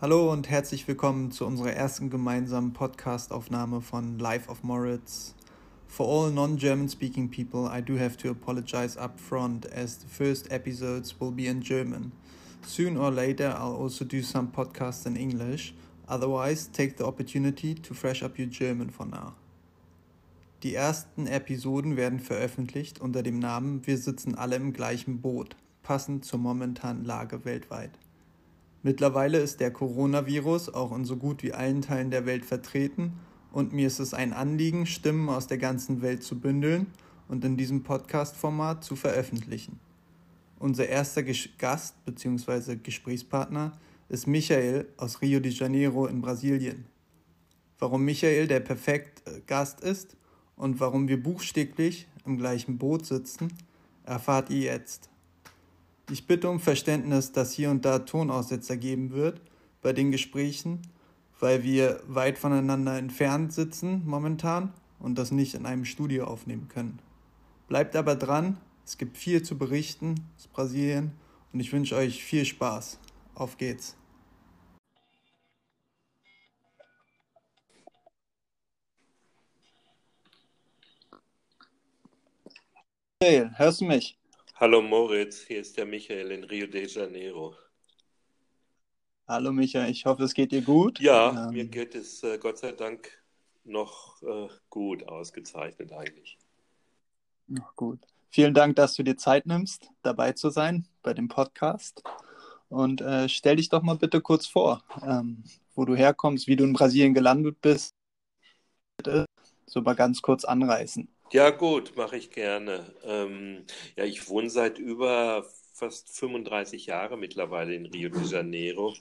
Hallo und herzlich willkommen zu unserer ersten gemeinsamen Podcast-Aufnahme von Life of Moritz. For all non-German speaking people, I do have to apologize up front as the first episodes will be in German. Soon or later, I'll also do some podcasts in English. Otherwise, take the opportunity to fresh up your German for now. Die ersten Episoden werden veröffentlicht unter dem Namen Wir sitzen alle im gleichen Boot, passend zur momentanen Lage weltweit. Mittlerweile ist der Coronavirus auch in so gut wie allen Teilen der Welt vertreten und mir ist es ein Anliegen, Stimmen aus der ganzen Welt zu bündeln und in diesem Podcast-Format zu veröffentlichen. Unser erster Gast bzw. Gesprächspartner ist Michael aus Rio de Janeiro in Brasilien. Warum Michael der perfekte Gast ist und warum wir buchstäblich im gleichen Boot sitzen, erfahrt ihr jetzt. Ich bitte um Verständnis, dass hier und da Tonaussetzer geben wird bei den Gesprächen, weil wir weit voneinander entfernt sitzen momentan und das nicht in einem Studio aufnehmen können. Bleibt aber dran, es gibt viel zu berichten aus Brasilien und ich wünsche euch viel Spaß. Auf geht's. Michael, hörst du mich? Hallo Moritz, hier ist der Michael in Rio de Janeiro. Hallo Michael, ich hoffe, es geht dir gut. Ja, ähm, mir geht es äh, Gott sei Dank noch äh, gut, ausgezeichnet eigentlich. Noch gut. Vielen Dank, dass du dir Zeit nimmst, dabei zu sein bei dem Podcast. Und äh, stell dich doch mal bitte kurz vor, ähm, wo du herkommst, wie du in Brasilien gelandet bist. So mal ganz kurz anreißen. Ja, gut, mache ich gerne. Ähm, ja, ich wohne seit über fast 35 Jahren mittlerweile in Rio de Janeiro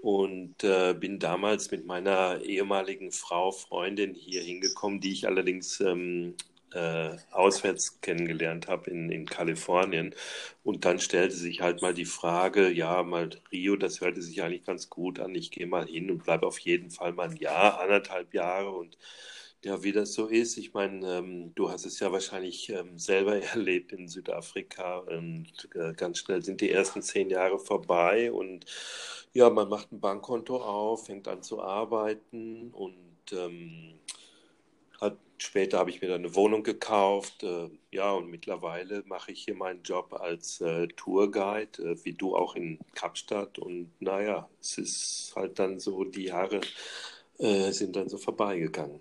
und äh, bin damals mit meiner ehemaligen Frau, Freundin hier hingekommen, die ich allerdings ähm, äh, auswärts kennengelernt habe in, in Kalifornien. Und dann stellte sich halt mal die Frage, ja, mal Rio, das hörte sich eigentlich ganz gut an, ich gehe mal hin und bleibe auf jeden Fall mal ein Jahr, anderthalb Jahre und ja, wie das so ist. Ich meine, ähm, du hast es ja wahrscheinlich ähm, selber erlebt in Südafrika und äh, ganz schnell sind die ersten zehn Jahre vorbei und ja, man macht ein Bankkonto auf, fängt an zu arbeiten und ähm, hat, später habe ich mir dann eine Wohnung gekauft. Äh, ja, und mittlerweile mache ich hier meinen Job als äh, Tourguide, äh, wie du auch in Kapstadt. Und naja, es ist halt dann so, die Jahre äh, sind dann so vorbeigegangen.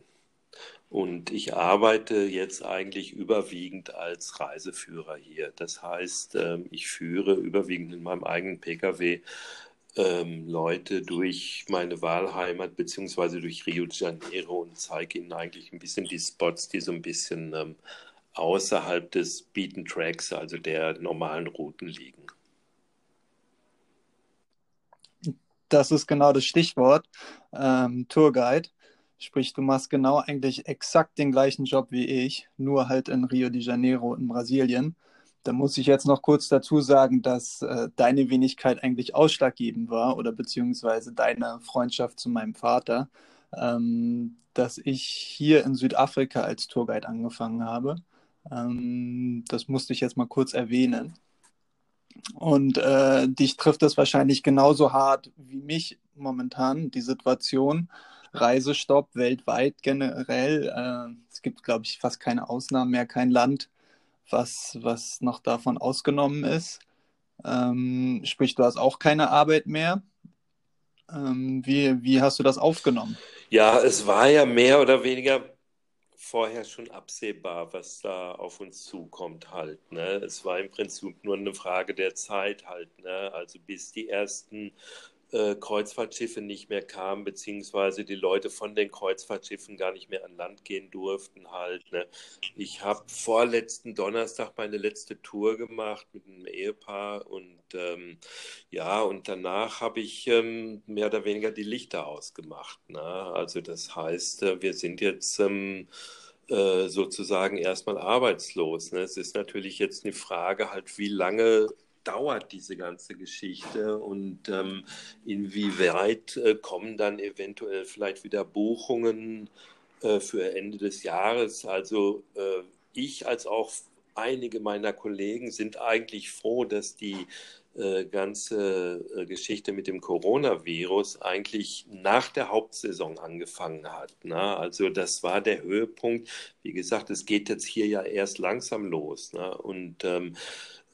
Und ich arbeite jetzt eigentlich überwiegend als Reiseführer hier. Das heißt, ähm, ich führe überwiegend in meinem eigenen Pkw ähm, Leute durch meine Wahlheimat beziehungsweise durch Rio de Janeiro und zeige ihnen eigentlich ein bisschen die Spots, die so ein bisschen ähm, außerhalb des Beaten Tracks, also der normalen Routen liegen. Das ist genau das Stichwort, ähm, Tourguide. Sprich, du machst genau eigentlich exakt den gleichen Job wie ich, nur halt in Rio de Janeiro in Brasilien. Da muss ich jetzt noch kurz dazu sagen, dass äh, deine Wenigkeit eigentlich ausschlaggebend war oder beziehungsweise deine Freundschaft zu meinem Vater, ähm, dass ich hier in Südafrika als Tourguide angefangen habe. Ähm, das musste ich jetzt mal kurz erwähnen. Und äh, dich trifft das wahrscheinlich genauso hart wie mich momentan, die Situation. Reisestopp weltweit generell. Äh, es gibt, glaube ich, fast keine Ausnahmen mehr, kein Land, was, was noch davon ausgenommen ist. Ähm, sprich, du hast auch keine Arbeit mehr. Ähm, wie, wie hast du das aufgenommen? Ja, es war ja mehr oder weniger vorher schon absehbar, was da auf uns zukommt halt. Ne? Es war im Prinzip nur eine Frage der Zeit halt. Ne? Also bis die ersten äh, Kreuzfahrtschiffe nicht mehr kamen, beziehungsweise die Leute von den Kreuzfahrtschiffen gar nicht mehr an Land gehen durften halt. Ne? Ich habe vorletzten Donnerstag meine letzte Tour gemacht mit einem Ehepaar und ähm, ja, und danach habe ich ähm, mehr oder weniger die Lichter ausgemacht. Ne? Also das heißt, äh, wir sind jetzt ähm, äh, sozusagen erstmal arbeitslos. Ne? Es ist natürlich jetzt eine Frage halt, wie lange dauert diese ganze Geschichte und ähm, inwieweit äh, kommen dann eventuell vielleicht wieder Buchungen äh, für Ende des Jahres. Also äh, ich als auch einige meiner Kollegen sind eigentlich froh, dass die äh, ganze äh, Geschichte mit dem Coronavirus eigentlich nach der Hauptsaison angefangen hat. Ne? Also das war der Höhepunkt. Wie gesagt, es geht jetzt hier ja erst langsam los. Ne? Und ähm,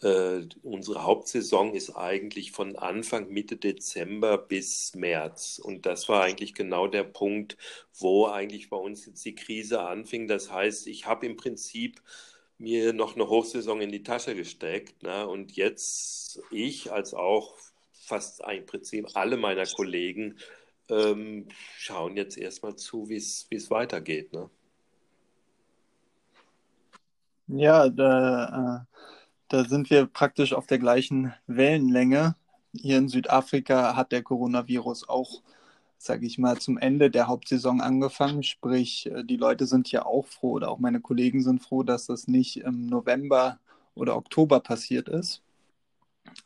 äh, unsere Hauptsaison ist eigentlich von Anfang Mitte Dezember bis März. Und das war eigentlich genau der Punkt, wo eigentlich bei uns jetzt die Krise anfing. Das heißt, ich habe im Prinzip mir noch eine Hochsaison in die Tasche gesteckt. Ne? Und jetzt ich als auch fast im Prinzip alle meiner Kollegen ähm, schauen jetzt erstmal zu, wie es weitergeht. Ne? Ja, da, äh, da sind wir praktisch auf der gleichen Wellenlänge. Hier in Südafrika hat der Coronavirus auch sage ich mal, zum Ende der Hauptsaison angefangen. Sprich, äh, die Leute sind ja auch froh oder auch meine Kollegen sind froh, dass das nicht im November oder Oktober passiert ist.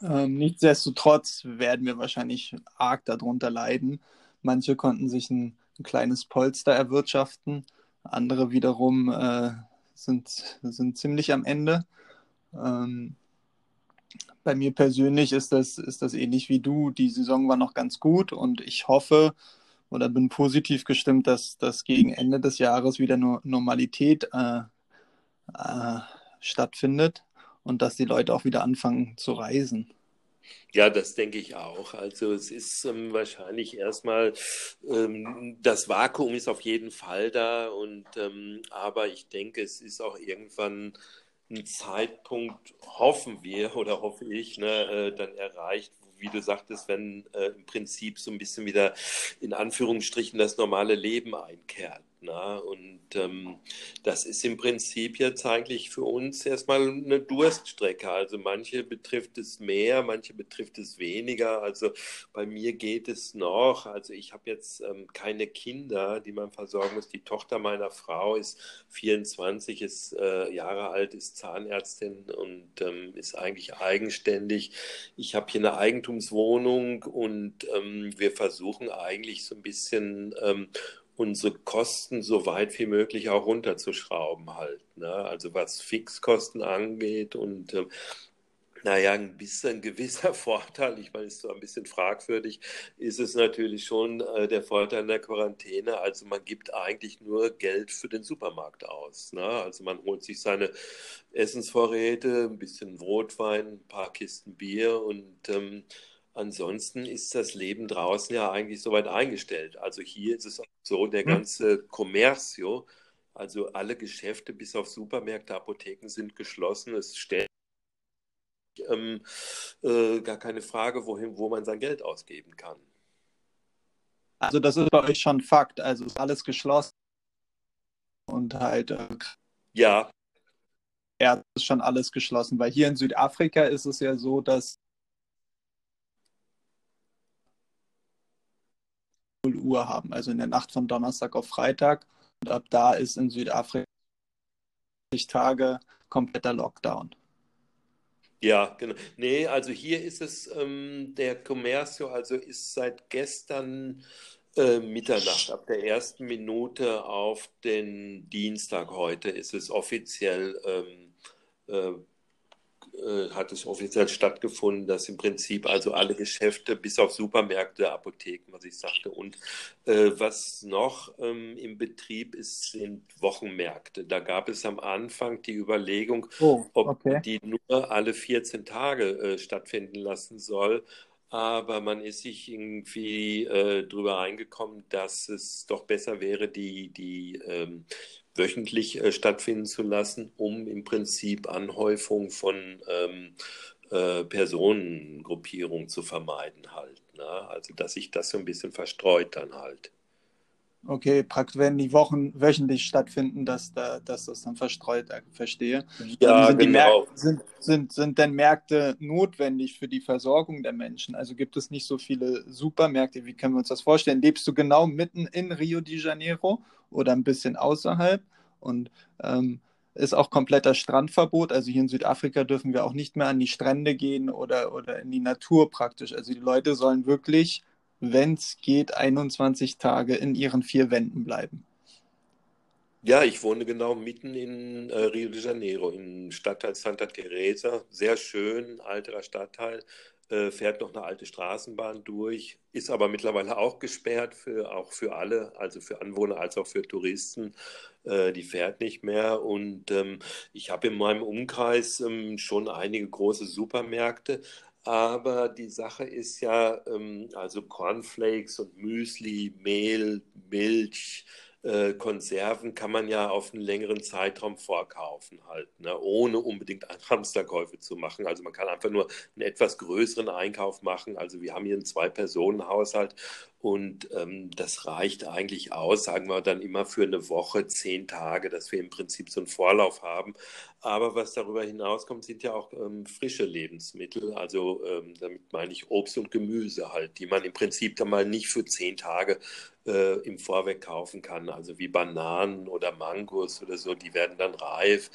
Ähm, nichtsdestotrotz werden wir wahrscheinlich arg darunter leiden. Manche konnten sich ein, ein kleines Polster erwirtschaften, andere wiederum äh, sind, sind ziemlich am Ende. Ähm, bei mir persönlich ist das, ist das ähnlich wie du. Die Saison war noch ganz gut und ich hoffe oder bin positiv gestimmt, dass, dass gegen Ende des Jahres wieder nur Normalität äh, äh, stattfindet und dass die Leute auch wieder anfangen zu reisen. Ja, das denke ich auch. Also es ist ähm, wahrscheinlich erstmal, ähm, das Vakuum ist auf jeden Fall da und ähm, aber ich denke, es ist auch irgendwann einen Zeitpunkt, hoffen wir oder hoffe ich, ne, äh, dann erreicht, wie du sagtest, wenn äh, im Prinzip so ein bisschen wieder in Anführungsstrichen das normale Leben einkehrt. Na? Und ähm, das ist im Prinzip jetzt eigentlich für uns erstmal eine Durststrecke. Also manche betrifft es mehr, manche betrifft es weniger. Also bei mir geht es noch. Also ich habe jetzt ähm, keine Kinder, die man versorgen muss. Die Tochter meiner Frau ist 24, ist äh, Jahre alt, ist Zahnärztin und ähm, ist eigentlich eigenständig. Ich habe hier eine Eigentumswohnung und ähm, wir versuchen eigentlich so ein bisschen ähm, unsere Kosten so weit wie möglich auch runterzuschrauben halt. Ne? Also was Fixkosten angeht und ähm, naja, ein bisschen gewisser Vorteil, ich meine, ist so ein bisschen fragwürdig, ist es natürlich schon äh, der Vorteil in der Quarantäne. Also man gibt eigentlich nur Geld für den Supermarkt aus. Ne? Also man holt sich seine Essensvorräte, ein bisschen Rotwein, ein paar Kisten Bier und ähm, Ansonsten ist das Leben draußen ja eigentlich soweit eingestellt. Also hier ist es auch so, der ganze Commercio, also alle Geschäfte bis auf Supermärkte, Apotheken sind geschlossen. Es stellt ähm, äh, gar keine Frage, wohin, wo man sein Geld ausgeben kann. Also das ist bei euch schon Fakt. Also ist alles geschlossen und halt. Äh, ja. Ja, ist schon alles geschlossen, weil hier in Südafrika ist es ja so, dass 0 Uhr haben, also in der Nacht von Donnerstag auf Freitag. Und ab da ist in Südafrika Tage kompletter Lockdown. Ja, genau. Nee, also hier ist es, ähm, der Commercio, also ist seit gestern äh, Mitternacht, ab der ersten Minute auf den Dienstag heute ist es offiziell ähm, äh, äh, hat es offiziell stattgefunden, dass im Prinzip also alle Geschäfte bis auf Supermärkte, Apotheken, was ich sagte, und äh, was noch ähm, im Betrieb ist, sind Wochenmärkte. Da gab es am Anfang die Überlegung, oh, okay. ob die nur alle 14 Tage äh, stattfinden lassen soll aber man ist sich irgendwie äh, darüber eingekommen, dass es doch besser wäre, die, die ähm, wöchentlich äh, stattfinden zu lassen, um im Prinzip Anhäufung von ähm, äh, Personengruppierungen zu vermeiden halt. Ne? Also dass sich das so ein bisschen verstreut dann halt. Okay, praktisch wenn die Wochen wöchentlich stattfinden, dass, da, dass das dann verstreut, äh, verstehe. Ja, sind genau. sind, sind, sind denn Märkte notwendig für die Versorgung der Menschen? Also gibt es nicht so viele Supermärkte, wie können wir uns das vorstellen? Lebst du genau mitten in Rio de Janeiro oder ein bisschen außerhalb? Und ähm, ist auch kompletter Strandverbot. Also hier in Südafrika dürfen wir auch nicht mehr an die Strände gehen oder, oder in die Natur praktisch. Also die Leute sollen wirklich wenn es geht, 21 Tage in ihren vier Wänden bleiben. Ja, ich wohne genau mitten in äh, Rio de Janeiro, im Stadtteil Santa Teresa. Sehr schön, alterer Stadtteil. äh, fährt noch eine alte Straßenbahn durch, ist aber mittlerweile auch gesperrt, für, auch für alle, also für Anwohner als auch für Touristen. Äh, die fährt nicht mehr. Und ähm, ich habe in meinem Umkreis ähm, schon einige große Supermärkte. Aber die Sache ist ja, ähm, also Cornflakes und Müsli, Mehl, Milch, äh, Konserven kann man ja auf einen längeren Zeitraum vorkaufen halt, ne? ohne unbedingt Hamsterkäufe zu machen. Also man kann einfach nur einen etwas größeren Einkauf machen. Also wir haben hier einen Zwei-Personen-Haushalt und ähm, das reicht eigentlich aus, sagen wir dann immer für eine Woche, zehn Tage, dass wir im Prinzip so einen Vorlauf haben. Aber was darüber hinauskommt, sind ja auch ähm, frische Lebensmittel. Also ähm, damit meine ich Obst und Gemüse halt, die man im Prinzip dann mal nicht für zehn Tage äh, im Vorweg kaufen kann. Also wie Bananen oder Mangos oder so, die werden dann reif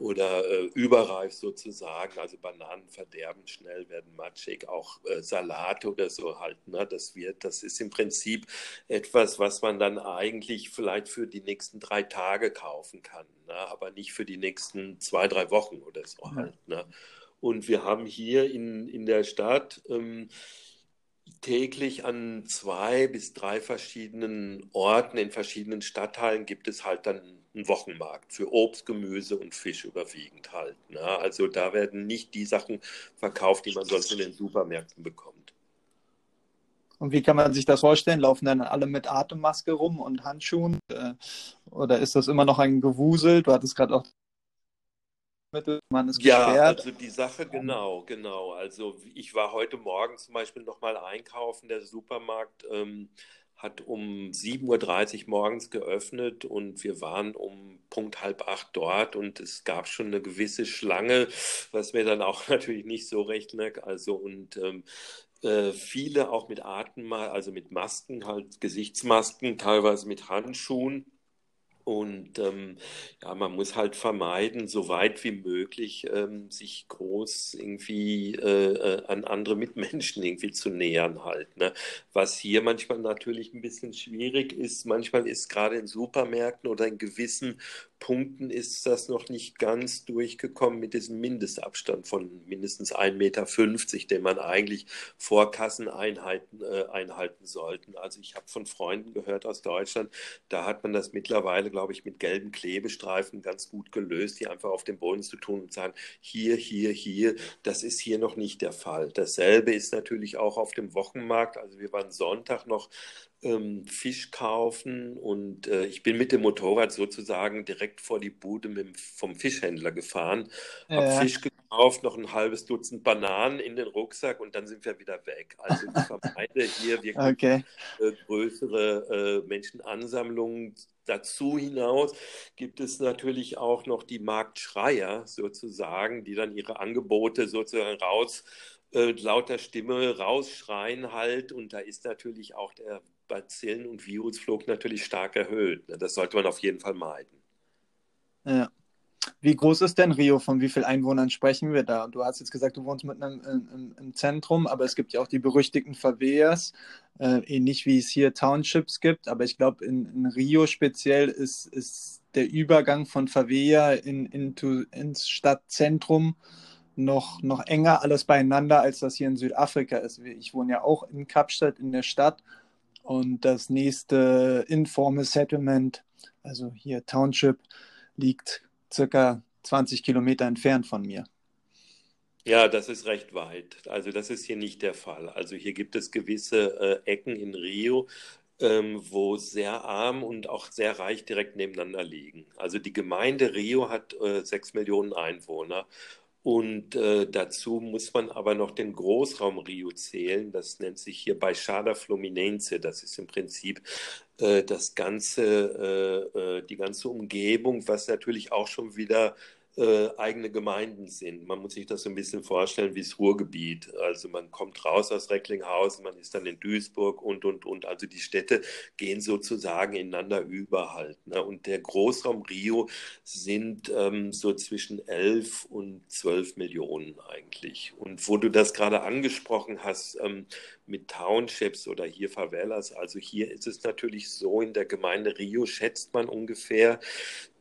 oder äh, überreif sozusagen. Also Bananen verderben schnell, werden matschig, auch äh, Salate oder so halt. Ne? Das wird, das ist im Prinzip etwas, was man dann eigentlich vielleicht für die nächsten drei Tage kaufen kann, ne? aber nicht für die nächsten zwei, drei Wochen oder so halt. Ne? Und wir haben hier in, in der Stadt ähm, täglich an zwei bis drei verschiedenen Orten in verschiedenen Stadtteilen gibt es halt dann einen Wochenmarkt für Obst, Gemüse und Fisch überwiegend halt. Ne? Also da werden nicht die Sachen verkauft, die man sonst in den Supermärkten bekommt. Und wie kann man sich das vorstellen? Laufen dann alle mit Atemmaske rum und Handschuhen? Äh, oder ist das immer noch ein Gewusel? Du hattest gerade auch man ist ja, gesperrt. also die Sache, genau, genau. Also ich war heute Morgen zum Beispiel nochmal einkaufen. Der Supermarkt ähm, hat um 7.30 Uhr morgens geöffnet und wir waren um Punkt halb acht dort und es gab schon eine gewisse Schlange, was mir dann auch natürlich nicht so recht, ne? also und ähm, äh, viele auch mit Atem, also mit Masken, halt Gesichtsmasken, teilweise mit Handschuhen. Und ähm, ja, man muss halt vermeiden, so weit wie möglich ähm, sich groß irgendwie äh, äh, an andere Mitmenschen irgendwie zu nähern halt. Ne? Was hier manchmal natürlich ein bisschen schwierig ist, manchmal ist gerade in Supermärkten oder in gewissen Punkten ist das noch nicht ganz durchgekommen mit diesem Mindestabstand von mindestens 1,50 Meter, den man eigentlich vor Kasseneinheiten äh, einhalten sollten. Also ich habe von Freunden gehört aus Deutschland, da hat man das mittlerweile, glaube ich, mit gelben Klebestreifen ganz gut gelöst, die einfach auf den Boden zu tun und sagen, hier, hier, hier, das ist hier noch nicht der Fall. Dasselbe ist natürlich auch auf dem Wochenmarkt. Also wir waren Sonntag noch ähm, Fisch kaufen und äh, ich bin mit dem Motorrad sozusagen direkt vor die Bude mit, vom Fischhändler gefahren, ja. habe Fisch gekauft, noch ein halbes Dutzend Bananen in den Rucksack und dann sind wir wieder weg. Also ich vermeide hier wirklich okay. äh, größere äh, Menschenansammlungen. Dazu hinaus gibt es natürlich auch noch die Marktschreier sozusagen, die dann ihre Angebote sozusagen raus äh, lauter Stimme rausschreien halt und da ist natürlich auch der Bazillen- und Virusflug natürlich stark erhöht. Ne? Das sollte man auf jeden Fall meiden. Ja. Wie groß ist denn Rio? Von wie vielen Einwohnern sprechen wir da? Du hast jetzt gesagt, du wohnst mitten im, im, Zentrum, aber es gibt ja auch die berüchtigten Favelas, äh, ähnlich wie es hier Townships gibt. Aber ich glaube, in, in, Rio speziell ist, ist der Übergang von Favela in, into, ins Stadtzentrum noch, noch enger alles beieinander, als das hier in Südafrika ist. Ich wohne ja auch in Kapstadt in der Stadt und das nächste Informal Settlement, also hier Township, liegt circa 20 Kilometer entfernt von mir. Ja, das ist recht weit. Also das ist hier nicht der Fall. Also hier gibt es gewisse äh, Ecken in Rio, ähm, wo sehr arm und auch sehr reich direkt nebeneinander liegen. Also die Gemeinde Rio hat äh, sechs Millionen Einwohner und äh, dazu muss man aber noch den Großraum Rio zählen. Das nennt sich hier Baixada Fluminense. Das ist im Prinzip äh, das ganze, äh, äh die ganze Umgebung, was natürlich auch schon wieder äh, eigene Gemeinden sind. Man muss sich das so ein bisschen vorstellen wie das Ruhrgebiet. Also man kommt raus aus Recklinghausen, man ist dann in Duisburg und, und, und. Also die Städte gehen sozusagen ineinander über halt. Ne? Und der Großraum Rio sind ähm, so zwischen 11 und 12 Millionen eigentlich. Und wo du das gerade angesprochen hast, ähm, mit Townships oder hier Favelas. Also hier ist es natürlich so, in der Gemeinde Rio schätzt man ungefähr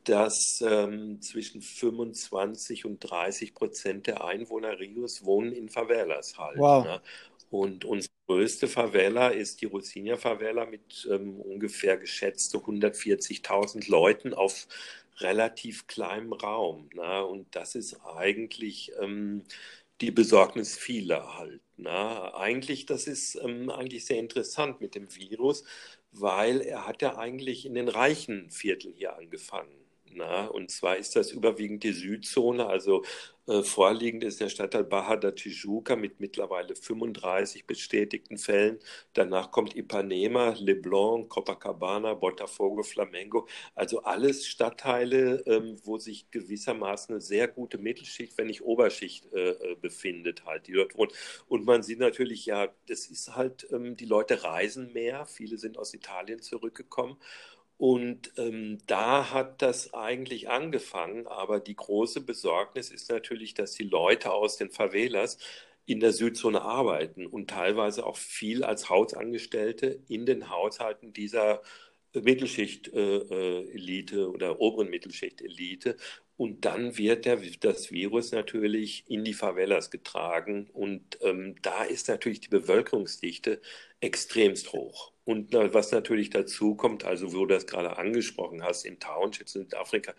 dass ähm, zwischen 25 und 30 Prozent der Einwohner Rios wohnen in Favelas halt. Wow. Ne? Und unsere größte Favela ist die Rocinha Favela mit ähm, ungefähr geschätzte 140.000 Leuten auf relativ kleinem Raum. Ne? Und das ist eigentlich ähm, die Besorgnis vieler halt. Ne? Eigentlich, das ist ähm, eigentlich sehr interessant mit dem Virus, weil er hat ja eigentlich in den reichen Vierteln hier angefangen. Na, und zwar ist das überwiegend die Südzone, also äh, vorliegend ist der Stadtteil Baja da Tijuca mit mittlerweile 35 bestätigten Fällen. Danach kommt Ipanema, Leblon, Copacabana, Botafogo, Flamengo. Also alles Stadtteile, ähm, wo sich gewissermaßen eine sehr gute Mittelschicht, wenn nicht Oberschicht äh, äh, befindet, halt, die dort wohnt. Und man sieht natürlich, ja, das ist halt, ähm, die Leute reisen mehr. Viele sind aus Italien zurückgekommen. Und ähm, da hat das eigentlich angefangen, aber die große Besorgnis ist natürlich, dass die Leute aus den Favelas in der Südzone arbeiten und teilweise auch viel als Hausangestellte in den Haushalten dieser Mittelschicht-Elite äh, äh oder oberen Mittelschicht-Elite. Und dann wird der, das Virus natürlich in die Favelas getragen. Und ähm, da ist natürlich die Bevölkerungsdichte extremst hoch. Und was natürlich dazu kommt, also wo du das gerade angesprochen hast, in Townships in Südafrika,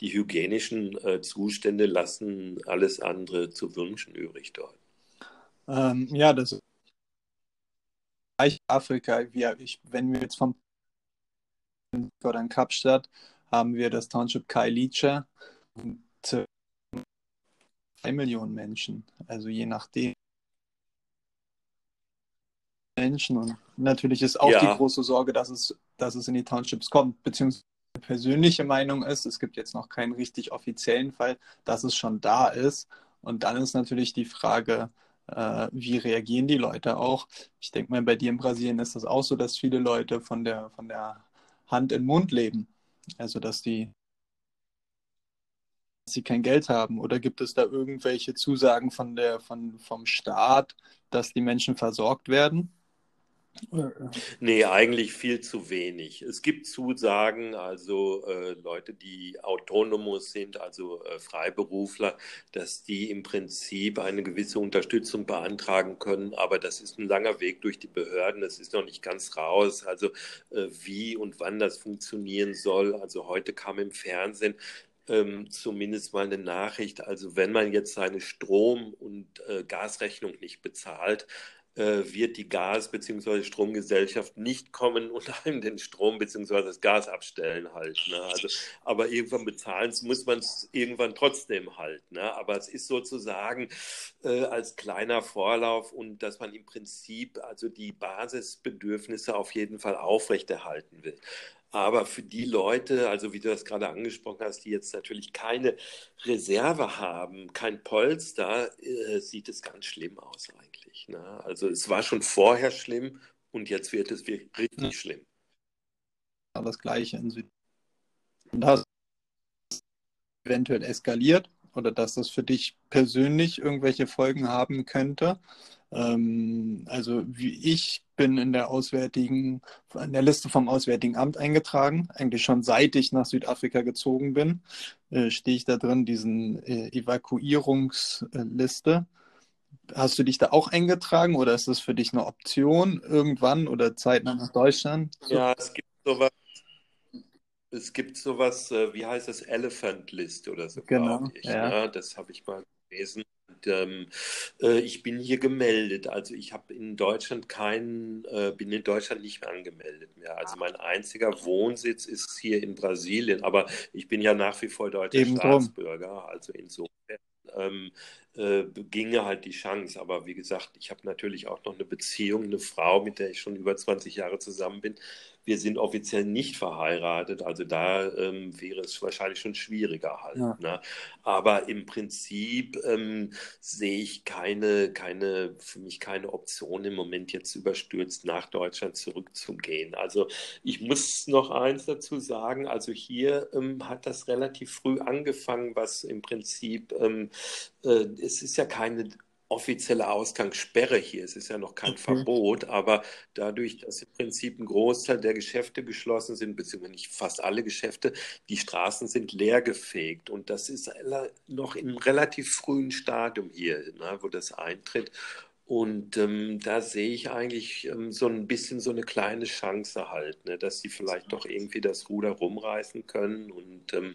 die hygienischen äh, Zustände lassen alles andere zu wünschen übrig dort. Ähm, ja, das ist Afrika. Wir, ich, wenn wir jetzt vom in Kapstadt haben wir das Township Kailicha. Zwei Millionen Menschen, also je nachdem. Menschen. Und natürlich ist auch ja. die große Sorge, dass es, dass es in die Townships kommt, beziehungsweise persönliche Meinung ist, es gibt jetzt noch keinen richtig offiziellen Fall, dass es schon da ist. Und dann ist natürlich die Frage, äh, wie reagieren die Leute auch? Ich denke mal, bei dir in Brasilien ist das auch so, dass viele Leute von der, von der Hand in Mund leben. Also, dass die sie kein Geld haben? Oder gibt es da irgendwelche Zusagen von der, von, vom Staat, dass die Menschen versorgt werden? Nee, eigentlich viel zu wenig. Es gibt Zusagen, also äh, Leute, die autonomos sind, also äh, Freiberufler, dass die im Prinzip eine gewisse Unterstützung beantragen können, aber das ist ein langer Weg durch die Behörden, das ist noch nicht ganz raus, also äh, wie und wann das funktionieren soll. Also heute kam im Fernsehen, ähm, zumindest mal eine Nachricht. Also wenn man jetzt seine Strom- und äh, Gasrechnung nicht bezahlt, äh, wird die Gas- bzw. Stromgesellschaft nicht kommen und einem den Strom bzw. das Gas abstellen halt. Ne? Also, aber irgendwann bezahlen muss man es irgendwann trotzdem halt. Ne? Aber es ist sozusagen äh, als kleiner Vorlauf und dass man im Prinzip also die Basisbedürfnisse auf jeden Fall aufrechterhalten will. Aber für die Leute, also wie du das gerade angesprochen hast, die jetzt natürlich keine Reserve haben, kein Polster, äh, sieht es ganz schlimm aus eigentlich. Ne? Also es war schon vorher schlimm und jetzt wird es wirklich richtig ja. schlimm. Das gleiche in Süd. Und das eventuell eskaliert oder dass das für dich persönlich irgendwelche Folgen haben könnte. Ähm, also wie ich bin in der Auswärtigen, in der Liste vom Auswärtigen Amt eingetragen, eigentlich schon seit ich nach Südafrika gezogen bin, äh, stehe ich da drin, diesen äh, Evakuierungsliste. Hast du dich da auch eingetragen oder ist das für dich eine Option irgendwann oder zeitnah nach Deutschland? So. Ja, es gibt sowas. Es gibt sowas, äh, wie heißt das, Elephant List oder so. Genau. Ich, ja. Ne? Das habe ich mal gelesen ähm, äh, ich bin hier gemeldet. Also ich habe in Deutschland keinen, äh, bin in Deutschland nicht mehr angemeldet mehr. Also mein einziger Wohnsitz ist hier in Brasilien, aber ich bin ja nach wie vor deutscher Eben Staatsbürger. Drum. Also insofern ähm, äh, ginge halt die Chance. Aber wie gesagt, ich habe natürlich auch noch eine Beziehung, eine Frau, mit der ich schon über 20 Jahre zusammen bin. Wir sind offiziell nicht verheiratet, also da ähm, wäre es wahrscheinlich schon schwieriger halt. Ja. Ne? Aber im Prinzip ähm, sehe ich keine, keine, für mich keine Option im Moment jetzt überstürzt nach Deutschland zurückzugehen. Also ich muss noch eins dazu sagen, also hier ähm, hat das relativ früh angefangen, was im Prinzip, ähm, äh, es ist ja keine offizielle Ausgangssperre hier. Es ist ja noch kein okay. Verbot, aber dadurch, dass im Prinzip ein Großteil der Geschäfte geschlossen sind, beziehungsweise nicht fast alle Geschäfte, die Straßen sind leergefegt. Und das ist noch im relativ frühen Stadium hier, ne, wo das eintritt. Und ähm, da sehe ich eigentlich ähm, so ein bisschen so eine kleine Chance halt, ne, dass sie vielleicht doch irgendwie das Ruder rumreißen können. Und ähm,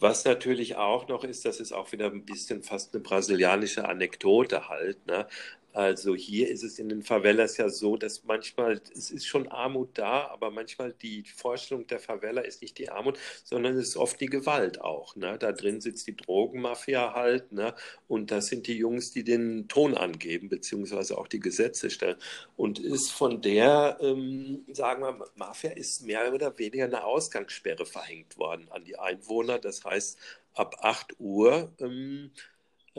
was natürlich auch noch ist, das ist auch wieder ein bisschen fast eine brasilianische Anekdote halt. Ne? Also hier ist es in den Favelas ja so, dass manchmal, es ist schon Armut da, aber manchmal die Vorstellung der Favela ist nicht die Armut, sondern es ist oft die Gewalt auch. Ne? Da drin sitzt die Drogenmafia halt ne? und das sind die Jungs, die den Ton angeben, beziehungsweise auch die Gesetze stellen. Und ist von der, ähm, sagen wir, Mafia ist mehr oder weniger eine Ausgangssperre verhängt worden an die Einwohner. Das heißt, ab 8 Uhr ähm,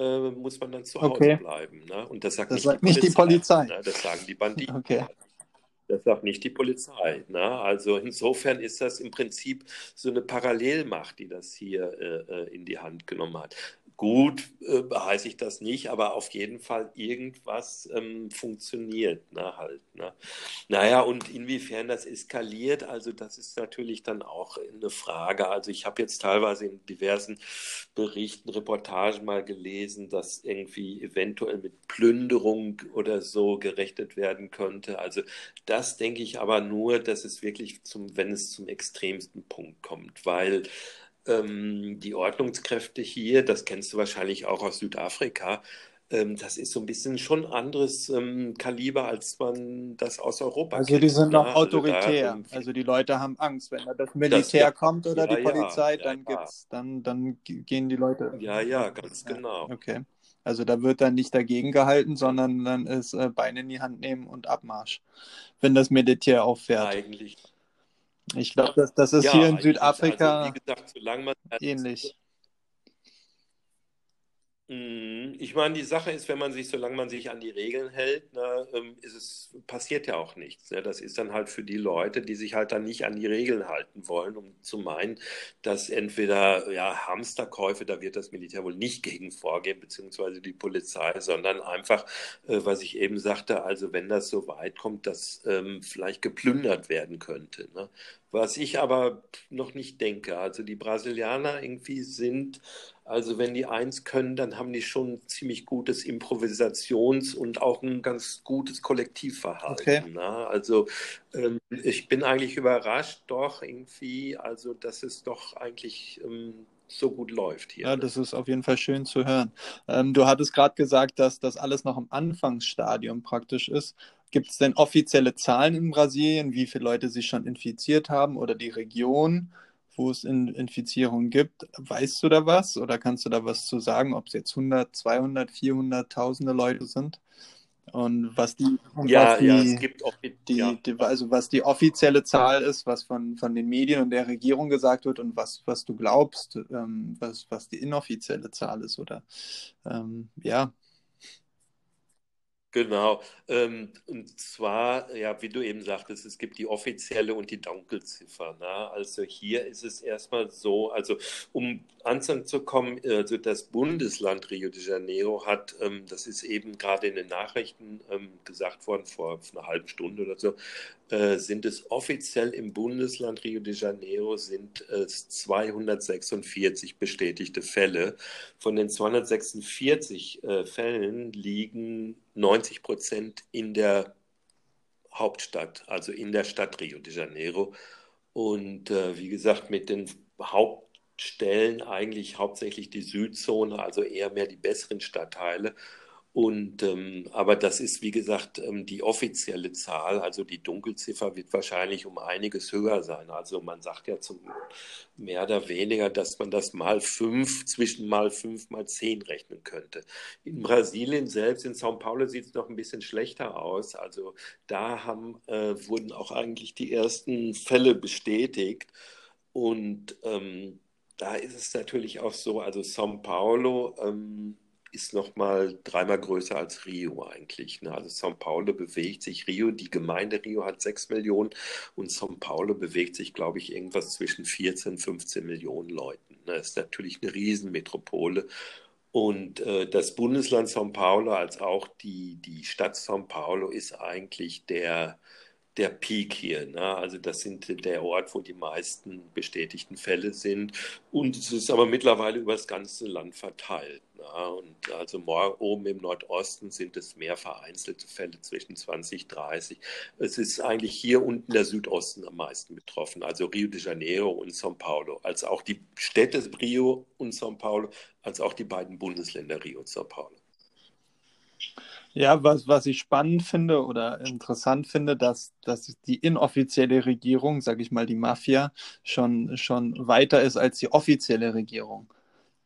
äh, muss man dann zu Hause okay. bleiben. Ne? Und das sagt, das nicht, sagt die nicht, die Polizei. Ne? Das sagen die Banditen. Okay. Das sagt nicht die Polizei. Ne? Also insofern ist das im Prinzip so eine Parallelmacht, die das hier äh, äh in die Hand genommen hat. Gut äh, heiße ich das nicht, aber auf jeden Fall irgendwas ähm, funktioniert ne, halt. Ne? Naja, und inwiefern das eskaliert, also das ist natürlich dann auch eine Frage. Also ich habe jetzt teilweise in diversen Berichten, Reportagen mal gelesen, dass irgendwie eventuell mit Plünderung oder so gerechnet werden könnte. Also das denke ich aber nur, dass es wirklich zum, wenn es zum extremsten Punkt kommt, weil ähm, die Ordnungskräfte hier, das kennst du wahrscheinlich auch aus Südafrika, ähm, das ist so ein bisschen schon anderes ähm, Kaliber, als man das aus Europa also kennt. Also die sind noch autoritär. Also, also, die Leute haben Angst. Wenn da das Militär das, kommt oder ja, die Polizei, ja, dann ja, gibt's, dann, dann gehen die Leute. Ja, ja, ganz genau. Okay. Also da wird dann nicht dagegen gehalten, sondern dann ist äh, Beine in die Hand nehmen und Abmarsch, wenn das Militär auffährt. Eigentlich. Ich glaube, das, das ist ja, hier in Südafrika also, gesagt, ähnlich. Mhm. Ich meine, die Sache ist, wenn man sich, solange man sich an die Regeln hält, ne, ähm, ist es, passiert ja auch nichts. Ne? Das ist dann halt für die Leute, die sich halt dann nicht an die Regeln halten wollen, um zu meinen, dass entweder ja, Hamsterkäufe, da wird das Militär wohl nicht gegen vorgehen, beziehungsweise die Polizei, sondern einfach, äh, was ich eben sagte, also wenn das so weit kommt, dass ähm, vielleicht geplündert werden könnte. Ne? Was ich aber noch nicht denke. Also die Brasilianer irgendwie sind, also wenn die eins können, dann haben die schon ein ziemlich gutes Improvisations- und auch ein ganz gutes Kollektivverhalten. Okay. Ne? Also ähm, ich bin eigentlich überrascht doch irgendwie, also dass es doch eigentlich ähm, so gut läuft hier. Ja, das ist auf jeden Fall schön zu hören. Ähm, du hattest gerade gesagt, dass das alles noch im Anfangsstadium praktisch ist. Gibt es denn offizielle Zahlen in Brasilien, wie viele Leute sich schon infiziert haben oder die Region, wo es in Infizierungen gibt? Weißt du da was oder kannst du da was zu sagen, ob es jetzt 100, 200, 400, tausende Leute sind? Und was die, ja, was die, ja, es gibt die, ja. die, also was die offizielle Zahl ist, was von, von den Medien und der Regierung gesagt wird und was, was du glaubst, ähm, was, was die inoffizielle Zahl ist oder ähm, ja. Genau. Ähm, und zwar, ja, wie du eben sagtest, es gibt die offizielle und die Dunkelziffer. Ne? Also hier ist es erstmal so, also um Anfang zu kommen, also das Bundesland Rio de Janeiro hat, ähm, das ist eben gerade in den Nachrichten ähm, gesagt worden, vor einer halben Stunde oder so, äh, sind es offiziell im Bundesland Rio de Janeiro sind es 246 bestätigte Fälle. Von den 246 äh, Fällen liegen 90 Prozent in der Hauptstadt, also in der Stadt Rio de Janeiro. Und äh, wie gesagt, mit den Hauptstellen eigentlich hauptsächlich die Südzone, also eher mehr die besseren Stadtteile. Und ähm, aber das ist, wie gesagt, ähm, die offizielle Zahl, also die Dunkelziffer wird wahrscheinlich um einiges höher sein. Also man sagt ja zum mehr oder weniger, dass man das mal fünf, zwischen mal fünf, mal zehn rechnen könnte. In Brasilien selbst, in São Paulo, sieht es noch ein bisschen schlechter aus. Also da haben, äh, wurden auch eigentlich die ersten Fälle bestätigt. Und ähm, da ist es natürlich auch so, also São Paulo ähm, ist nochmal dreimal größer als Rio eigentlich. Ne? Also São Paulo bewegt sich, Rio, die Gemeinde Rio hat 6 Millionen und São Paulo bewegt sich, glaube ich, irgendwas zwischen 14 und 15 Millionen Leuten. Ne? Das ist natürlich eine Riesenmetropole. Und äh, das Bundesland São Paulo als auch die, die Stadt São Paulo ist eigentlich der, der Peak hier. Ne? Also das sind der Ort, wo die meisten bestätigten Fälle sind. Und es ist aber mittlerweile über das ganze Land verteilt. Ne? Und also oben im Nordosten sind es mehr vereinzelte Fälle zwischen 20, 30. Es ist eigentlich hier unten der Südosten am meisten betroffen, also Rio de Janeiro und São Paulo, als auch die Städte Rio und São Paulo, als auch die beiden Bundesländer Rio und São Paulo. Ja, was, was ich spannend finde oder interessant finde, dass, dass die inoffizielle Regierung, sage ich mal die Mafia, schon, schon weiter ist als die offizielle Regierung.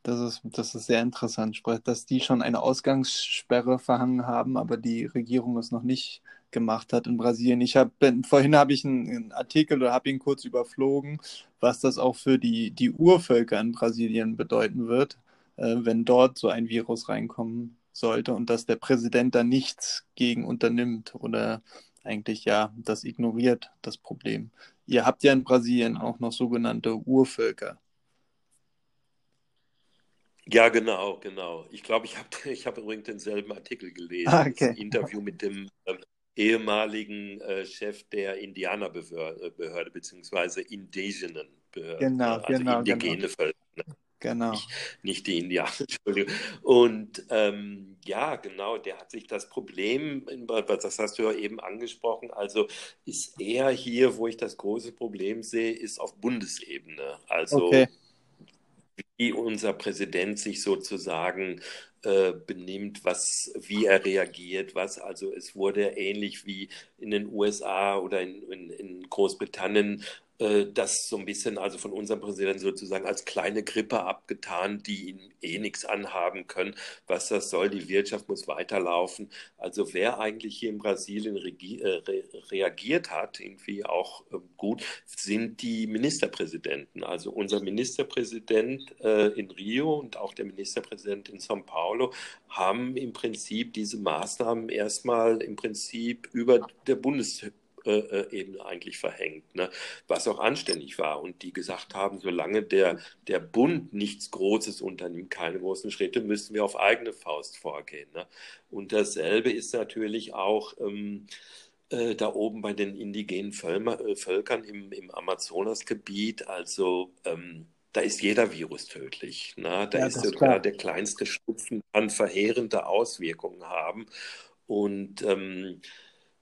Das ist, das ist sehr interessant, dass die schon eine Ausgangssperre verhangen haben, aber die Regierung es noch nicht gemacht hat in Brasilien. Ich habe vorhin habe ich einen, einen, Artikel oder habe ihn kurz überflogen, was das auch für die, die Urvölker in Brasilien bedeuten wird, äh, wenn dort so ein Virus reinkommen sollte und dass der Präsident da nichts gegen unternimmt oder eigentlich ja das ignoriert, das Problem. Ihr habt ja in Brasilien auch noch sogenannte Urvölker. Ja, genau, genau. Ich glaube, ich habe ich hab übrigens denselben Artikel gelesen. Ah, okay. Das Interview mit dem äh, ehemaligen äh, Chef der Indianerbehörde, äh, beziehungsweise Indigenenbehörde. Genau, also genau. Indigene genau. Völker. Ne? Genau. Nicht, nicht, die Indianer, Entschuldigung. Und ähm, ja, genau, der hat sich das Problem, das hast du ja eben angesprochen, also ist er hier, wo ich das große Problem sehe, ist auf Bundesebene. Also okay. wie unser Präsident sich sozusagen äh, benimmt, was, wie er reagiert, was. Also es wurde ähnlich wie in den USA oder in, in, in Großbritannien das so ein bisschen also von unserem Präsidenten sozusagen als kleine Grippe abgetan, die ihn eh nichts anhaben können. Was das soll, die Wirtschaft muss weiterlaufen. Also wer eigentlich hier in Brasilien äh, re reagiert hat, irgendwie auch äh, gut, sind die Ministerpräsidenten. Also unser Ministerpräsident äh, in Rio und auch der Ministerpräsident in São Paulo haben im Prinzip diese Maßnahmen erstmal im Prinzip über der Bundes äh, äh, eben eigentlich verhängt, ne? was auch anständig war. Und die gesagt haben, solange der, der Bund nichts Großes unternimmt, keine großen Schritte, müssen wir auf eigene Faust vorgehen. Ne? Und dasselbe ist natürlich auch ähm, äh, da oben bei den indigenen Völmer, äh, Völkern im, im Amazonasgebiet. Also ähm, da ist jeder Virus tödlich. Ne? Da ja, ist sogar der kleinste Schnupfen kann verheerende Auswirkungen haben. Und ähm,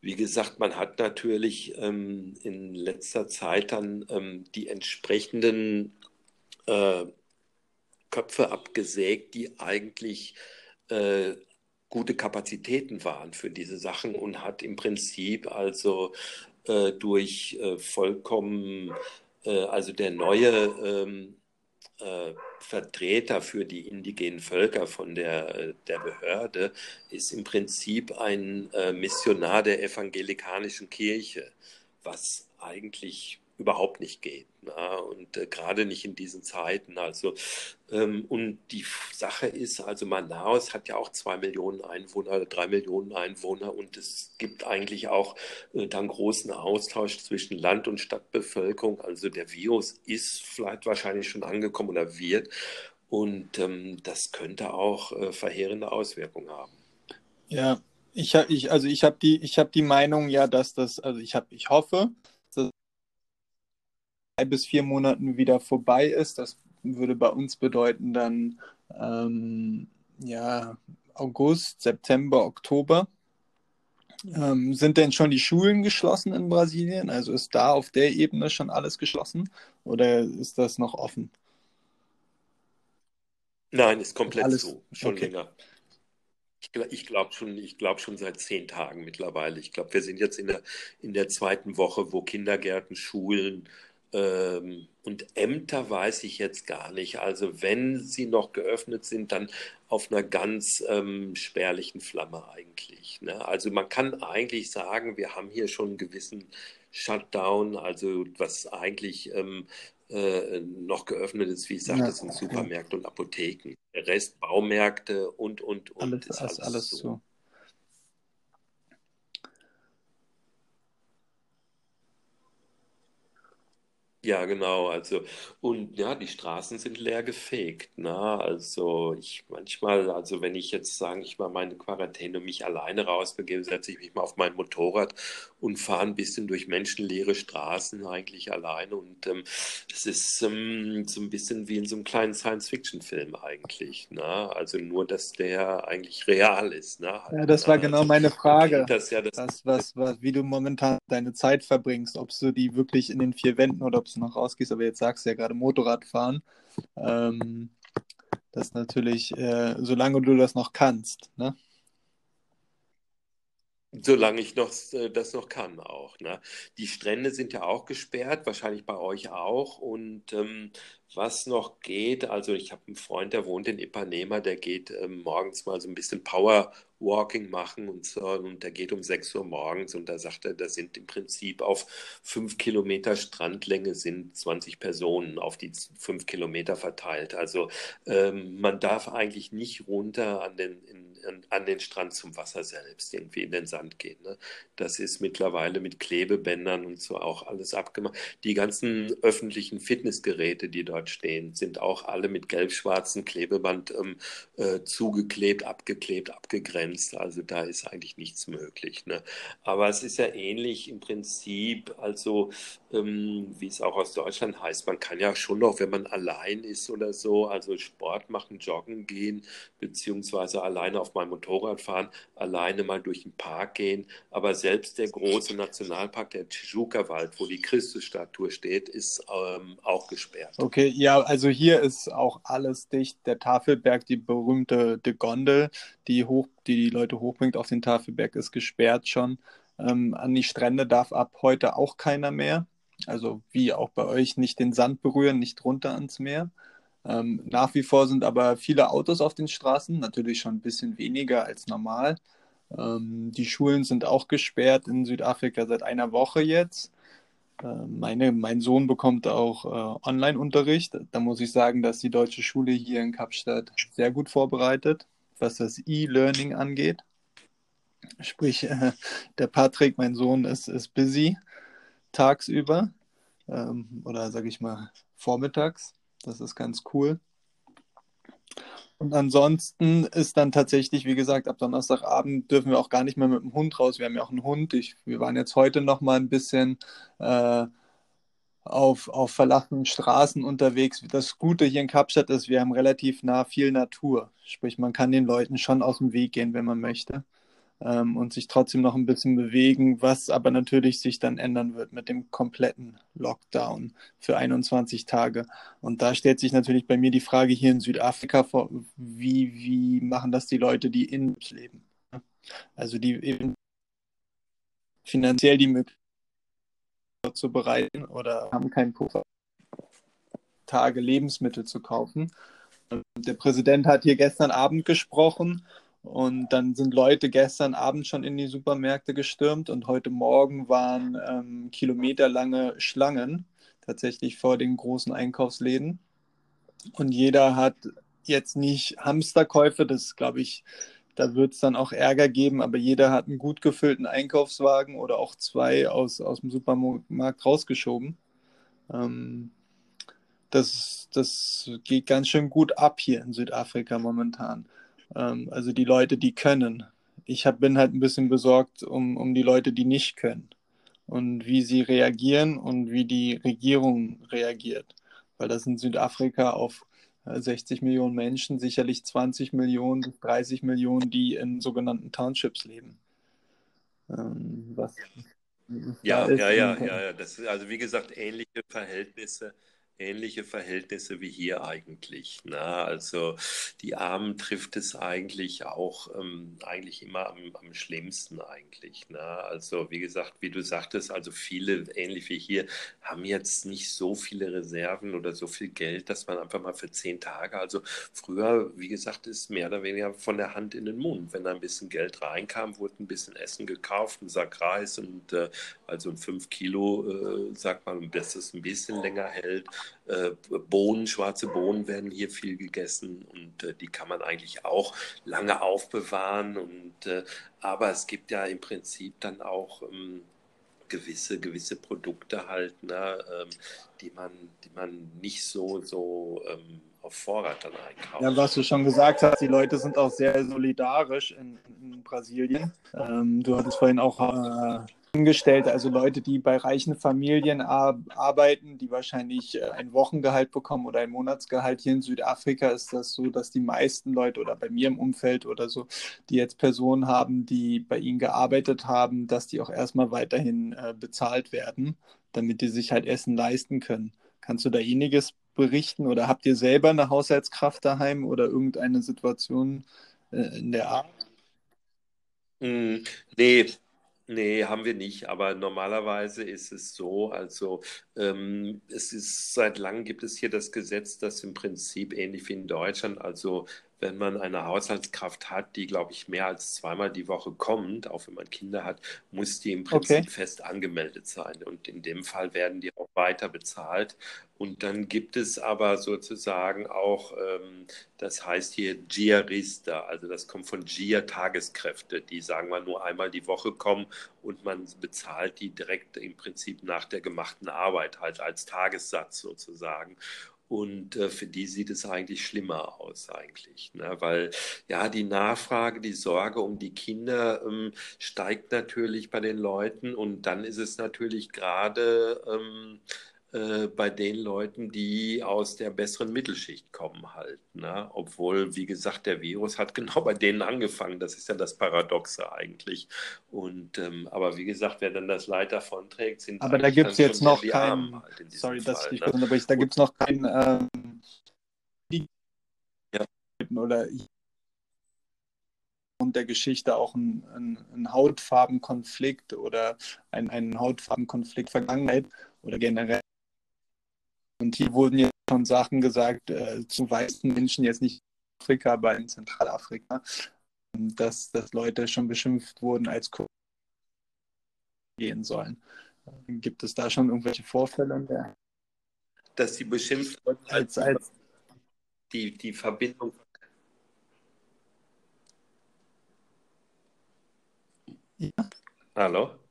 wie gesagt, man hat natürlich ähm, in letzter Zeit dann ähm, die entsprechenden äh, Köpfe abgesägt, die eigentlich äh, gute Kapazitäten waren für diese Sachen und hat im Prinzip also äh, durch äh, vollkommen, äh, also der neue ähm, äh, Vertreter für die indigenen Völker von der, äh, der Behörde ist im Prinzip ein äh, Missionar der evangelikanischen Kirche, was eigentlich überhaupt nicht geht. Na? Und äh, gerade nicht in diesen Zeiten. Also, ähm, und die Sache ist, also Manaus hat ja auch zwei Millionen Einwohner, drei Millionen Einwohner und es gibt eigentlich auch äh, dann großen Austausch zwischen Land- und Stadtbevölkerung. Also der Virus ist vielleicht wahrscheinlich schon angekommen oder wird. Und ähm, das könnte auch äh, verheerende Auswirkungen haben. Ja, ich, ich also ich habe die, ich die Meinung, ja, dass das, also ich habe, ich hoffe, drei bis vier Monaten wieder vorbei ist. Das würde bei uns bedeuten dann ähm, ja, August, September, Oktober. Ähm, sind denn schon die Schulen geschlossen in Brasilien? Also ist da auf der Ebene schon alles geschlossen oder ist das noch offen? Nein, ist komplett alles, so, schon okay. länger. Ich, ich glaube schon, glaub schon seit zehn Tagen mittlerweile. Ich glaube, wir sind jetzt in der, in der zweiten Woche, wo Kindergärten, Schulen, ähm, und Ämter weiß ich jetzt gar nicht. Also wenn sie noch geöffnet sind, dann auf einer ganz ähm, spärlichen Flamme eigentlich. Ne? Also man kann eigentlich sagen, wir haben hier schon einen gewissen Shutdown, also was eigentlich ähm, äh, noch geöffnet ist, wie ich sagte, ja, sind Supermärkte und Apotheken. Der Rest Baumärkte und, und, und. Alles, ist alles, alles so. so. Ja, genau. Also, und ja, die Straßen sind leer gefegt. Ne? Also, ich manchmal, also, wenn ich jetzt, sage ich mal, meine Quarantäne und mich alleine rausbegebe, setze ich mich mal auf mein Motorrad und fahre ein bisschen durch menschenleere Straßen eigentlich alleine. Und ähm, es ist ähm, so ein bisschen wie in so einem kleinen Science-Fiction-Film eigentlich. Ne? Also, nur, dass der eigentlich real ist. Ne? Ja, das war genau Also, meine man Frage. das ja, das Was, was, was, wie du momentan deine Zeit verbringst, ob du die wirklich in den vier Wänden oder ob du noch rausgehst, aber jetzt sagst du ja gerade Motorradfahren. Ähm, das natürlich, äh, solange du das noch kannst, ne? Solange ich noch, äh, das noch kann auch, ne? Die Strände sind ja auch gesperrt, wahrscheinlich bei euch auch. Und ähm, was noch geht, also ich habe einen Freund, der wohnt in Ipanema, der geht ähm, morgens mal so ein bisschen Powerwalking machen und so, und der geht um 6 Uhr morgens und da sagt er, da sind im Prinzip auf fünf Kilometer Strandlänge sind 20 Personen auf die fünf Kilometer verteilt. Also ähm, man darf eigentlich nicht runter an den, in, an, den Strand zum Wasser selbst, irgendwie in den Sand gehen. Ne? Das ist mittlerweile mit Klebebändern und so auch alles abgemacht. Die ganzen öffentlichen Fitnessgeräte, die dort stehen, sind auch alle mit gelb-schwarzem Klebeband ähm, äh, zugeklebt, abgeklebt, abgegrenzt. Also da ist eigentlich nichts möglich. Ne? Aber es ist ja ähnlich im Prinzip, also ähm, wie es auch aus Deutschland heißt, man kann ja schon noch, wenn man allein ist oder so, also Sport machen, joggen gehen, beziehungsweise alleine auf meinem Motorrad fahren, alleine mal durch den Park gehen. Aber selbst der große Nationalpark, der Tijuca-Wald, wo die Christusstatue steht, ist ähm, auch gesperrt. Okay, ja, also hier ist auch alles dicht. Der Tafelberg, die berühmte die Gondel, die hoch, die die Leute hochbringt auf den Tafelberg, ist gesperrt schon. Ähm, an die Strände darf ab heute auch keiner mehr. Also wie auch bei euch nicht den Sand berühren, nicht runter ans Meer. Ähm, nach wie vor sind aber viele Autos auf den Straßen, natürlich schon ein bisschen weniger als normal. Ähm, die Schulen sind auch gesperrt in Südafrika seit einer Woche jetzt. Äh, meine, mein Sohn bekommt auch äh, Online-Unterricht. Da muss ich sagen, dass die deutsche Schule hier in Kapstadt sehr gut vorbereitet, was das E-Learning angeht. Sprich, äh, der Patrick, mein Sohn, ist, ist busy tagsüber ähm, oder sage ich mal vormittags. Das ist ganz cool. Und ansonsten ist dann tatsächlich, wie gesagt, ab Donnerstagabend dürfen wir auch gar nicht mehr mit dem Hund raus. Wir haben ja auch einen Hund. Ich, wir waren jetzt heute noch mal ein bisschen äh, auf, auf verlassenen Straßen unterwegs. Das Gute hier in Kapstadt ist, wir haben relativ nah viel Natur. Sprich, man kann den Leuten schon aus dem Weg gehen, wenn man möchte ähm, und sich trotzdem noch ein bisschen bewegen, was aber natürlich sich dann ändern wird mit dem kompletten Lockdown für 21 Tage. Und da stellt sich natürlich bei mir die Frage hier in Südafrika vor, wie, wie machen das die Leute, die in leben? Also die eben finanziell die Möglichkeit zu bereiten oder haben keinen Puffer, Tage Lebensmittel zu kaufen. Der Präsident hat hier gestern Abend gesprochen und dann sind Leute gestern Abend schon in die Supermärkte gestürmt und heute Morgen waren ähm, kilometerlange Schlangen tatsächlich vor den großen Einkaufsläden. Und jeder hat jetzt nicht Hamsterkäufe, das glaube ich, da wird es dann auch Ärger geben, aber jeder hat einen gut gefüllten Einkaufswagen oder auch zwei aus, aus dem Supermarkt rausgeschoben. Ähm, das, das geht ganz schön gut ab hier in Südafrika momentan. Ähm, also die Leute, die können. Ich hab, bin halt ein bisschen besorgt um, um die Leute, die nicht können. Und wie sie reagieren und wie die Regierung reagiert. Weil das in Südafrika auf 60 äh, Millionen Menschen, sicherlich 20 Millionen bis 30 Millionen, die in sogenannten Townships leben. Ähm, was ja, ja, ja, ja, ja. Das ist also wie gesagt ähnliche Verhältnisse ähnliche Verhältnisse wie hier eigentlich. Ne? Also die Armen trifft es eigentlich auch ähm, eigentlich immer am, am schlimmsten eigentlich. Ne? Also wie gesagt, wie du sagtest, also viele, ähnlich wie hier, haben jetzt nicht so viele Reserven oder so viel Geld, dass man einfach mal für zehn Tage, also früher, wie gesagt, ist mehr oder weniger von der Hand in den Mund. Wenn da ein bisschen Geld reinkam, wurde ein bisschen Essen gekauft, ein Sack Reis und äh, also ein 5 Kilo, äh, sagt man, dass es ein bisschen länger hält. Äh, Bohnen, schwarze Bohnen werden hier viel gegessen und äh, die kann man eigentlich auch lange aufbewahren. Und, äh, aber es gibt ja im Prinzip dann auch ähm, gewisse, gewisse Produkte halt, ne, ähm, die, man, die man nicht so, so ähm, auf Vorrat dann einkauft. Ja, was du schon gesagt hast, die Leute sind auch sehr solidarisch in, in Brasilien. Ähm, du hattest vorhin auch äh, Angestellte, also Leute, die bei reichen Familien arbeiten, die wahrscheinlich äh, ein Wochengehalt bekommen oder ein Monatsgehalt. Hier in Südafrika ist das so, dass die meisten Leute oder bei mir im Umfeld oder so, die jetzt Personen haben, die bei ihnen gearbeitet haben, dass die auch erstmal weiterhin äh, bezahlt werden, damit die sich halt Essen leisten können. Kannst du da einiges berichten oder habt ihr selber eine Haushaltskraft daheim oder irgendeine Situation äh, in der Art? Mm, nee, Nee, haben wir nicht, aber normalerweise ist es so, also ähm, es ist seit langem gibt es hier das Gesetz, das im Prinzip ähnlich wie in Deutschland, also wenn man eine Haushaltskraft hat, die, glaube ich, mehr als zweimal die Woche kommt, auch wenn man Kinder hat, muss die im Prinzip okay. fest angemeldet sein. Und in dem Fall werden die auch weiter bezahlt. Und dann gibt es aber sozusagen auch, ähm, das heißt hier Giarista, also das kommt von Gia Tageskräfte, die sagen wir nur einmal die Woche kommen und man bezahlt die direkt im Prinzip nach der gemachten Arbeit, halt als Tagessatz sozusagen. Und äh, für die sieht es eigentlich schlimmer aus, eigentlich. Ne? Weil ja, die Nachfrage, die Sorge um die Kinder ähm, steigt natürlich bei den Leuten. Und dann ist es natürlich gerade ähm, äh, bei den Leuten, die aus der besseren Mittelschicht kommen halt. Ne? Obwohl, wie gesagt, der Virus hat genau bei denen angefangen. Das ist ja das Paradoxe eigentlich. Und ähm, aber wie gesagt, wer dann das Leid davon trägt, sind Aber da gibt es jetzt noch keinen. Halt sorry, Fall, dass ich ne? bin, aber ich, da gibt es noch keinen ähm, ja. oder und der Geschichte auch ein, ein, ein Hautfarbenkonflikt oder ein, ein Hautfarbenkonflikt Vergangenheit oder generell und hier wurden ja schon Sachen gesagt äh, zu weißen Menschen, jetzt nicht in Afrika, aber in Zentralafrika, dass, dass Leute schon beschimpft wurden, als gehen sollen. Gibt es da schon irgendwelche Vorfälle? Dass sie beschimpft wurden als, als die, die Verbindung. Ja. Hallo?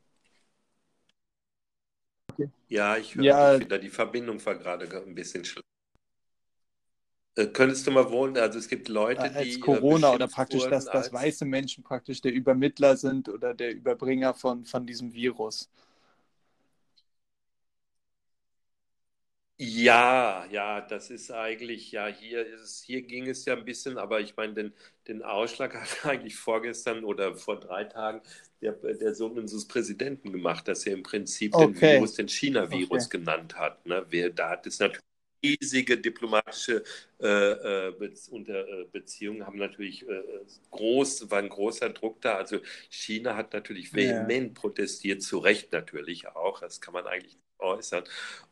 Okay. Ja, ich höre ja, wieder. Die Verbindung war gerade ein bisschen schlecht. Äh, könntest du mal wohnen, also es gibt Leute, als die. Als Corona oder praktisch, dass, dass weiße Menschen praktisch der Übermittler sind oder der Überbringer von, von diesem Virus. Ja, ja, das ist eigentlich, ja, hier ist hier ging es ja ein bisschen, aber ich meine, den, den Ausschlag hat eigentlich vorgestern oder vor drei Tagen der, der Sohn unseres Präsidenten gemacht, dass er im Prinzip okay. den Virus den China-Virus okay. genannt hat. Ne? Wer, da hat es natürlich riesige diplomatische unter, äh, Beziehungen haben natürlich äh, groß, war ein großer Druck da. Also China hat natürlich vehement ja. protestiert, zu Recht natürlich auch. Das kann man eigentlich äußern.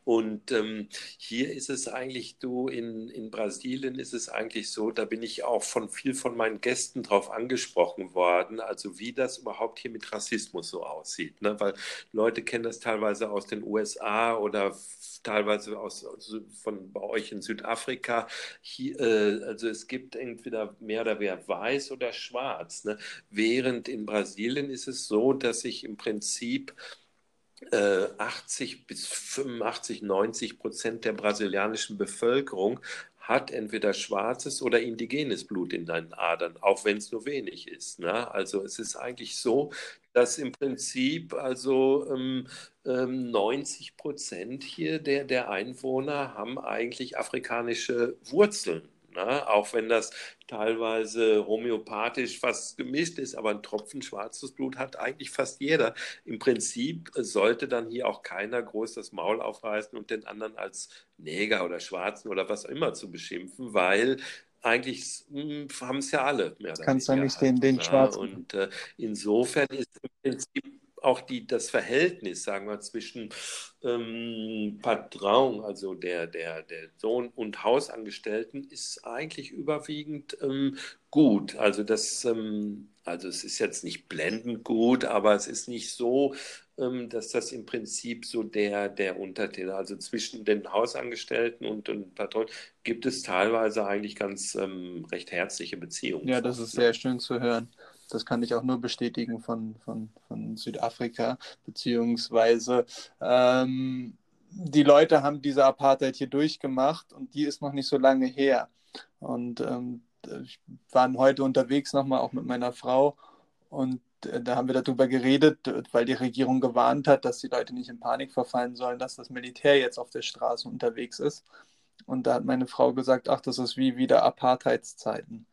Und ähm, hier ist es eigentlich, du, in, in Brasilien ist es eigentlich so, da bin ich auch von viel von meinen Gästen drauf angesprochen worden, also wie das überhaupt hier mit Rassismus so aussieht. Ne? Weil Leute kennen das teilweise aus den USA oder teilweise aus, von bei euch in Südafrika. Hier, äh, also es gibt entweder mehr oder weniger weiß oder schwarz. Ne? Während in Brasilien ist es so, dass ich im Prinzip 80 äh, bis 85, 90 Prozent der brasilianischen Bevölkerung hat entweder schwarzes oder indigenes Blut in deinen Adern, auch wenn es nur wenig ist. Ne? Also es ist eigentlich so, dass im Prinzip also ähm, ähm, 90 Prozent hier der, der Einwohner haben eigentlich afrikanische Wurzeln. Ne? Auch wenn das teilweise homöopathisch fast gemischt ist, aber ein Tropfen schwarzes Blut hat eigentlich fast jeder. Im Prinzip sollte dann hier auch keiner groß das Maul aufreißen und den anderen als Neger oder Schwarzen oder was auch immer zu beschimpfen, weil eigentlich hm, haben es ja alle mehr oder Kannst du nicht den, den ne? Schwarzen. Und äh, insofern ist im Prinzip auch die, das Verhältnis, sagen wir, zwischen ähm, Patron, also der, der, der Sohn und Hausangestellten, ist eigentlich überwiegend ähm, gut. Also das, ähm, also es ist jetzt nicht blendend gut, aber es ist nicht so, dass das im Prinzip so der, der Untertitel, also zwischen den Hausangestellten und den Patron gibt es teilweise eigentlich ganz ähm, recht herzliche Beziehungen. Ja, das ist sehr schön zu hören. das kann ich auch nur bestätigen von, von, von Südafrika, beziehungsweise ähm, die Leute haben diese Apartheid hier durchgemacht und die ist noch nicht so lange her. Und ähm, ich war heute unterwegs nochmal auch mit meiner Frau und da haben wir darüber geredet, weil die Regierung gewarnt hat, dass die Leute nicht in Panik verfallen sollen, dass das Militär jetzt auf der Straße unterwegs ist. Und da hat meine Frau gesagt, ach, das ist wie wieder Apartheidszeiten.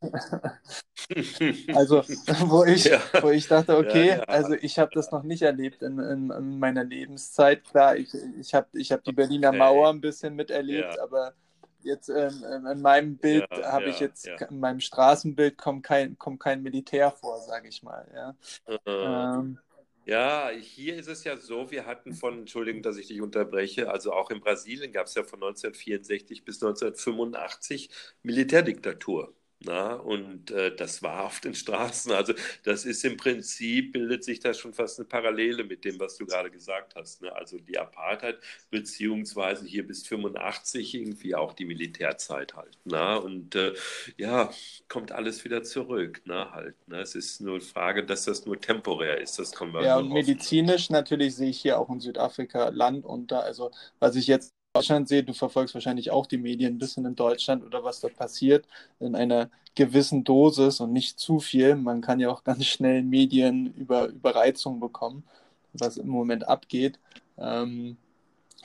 also, wo ich, ja. wo ich dachte, okay, ja, ja. also ich habe das noch nicht erlebt in, in, in, meiner Lebenszeit. Klar, ich, ich habe ich hab die Berliner Mauer ein bisschen miterlebt, aber jetzt ähm, in meinem Bild ja, habe ja, ich jetzt, ja. in meinem Straßenbild kommt kein, kommt kein Militär vor, sage ich mal. Ja. Äh, ähm, ja, hier ist es ja so, wir hatten von, Entschuldigung, dass ich dich unterbreche, also auch in Brasilien gab es ja von 1964 bis 1985 Militärdiktatur. Na, und äh, das war auf den Straßen. Also das ist im Prinzip, bildet sich da schon fast eine Parallele mit dem, was du gerade gesagt hast. Ne? Also die Apartheid, beziehungsweise hier bis 85 irgendwie auch die Militärzeit halt. Na? Und äh, ja, kommt alles wieder zurück. Ne? Halt, ne? Es ist nur eine Frage, dass das nur temporär ist. Das kommen wir Ja, und medizinisch natürlich sehe ich hier auch in Südafrika Land unter. Also was ich jetzt Deutschland sehe, du verfolgst wahrscheinlich auch die Medien ein bisschen in Deutschland oder was dort passiert, in einer gewissen Dosis und nicht zu viel. Man kann ja auch ganz schnell Medien über Überreizung bekommen, was im Moment abgeht. Ähm,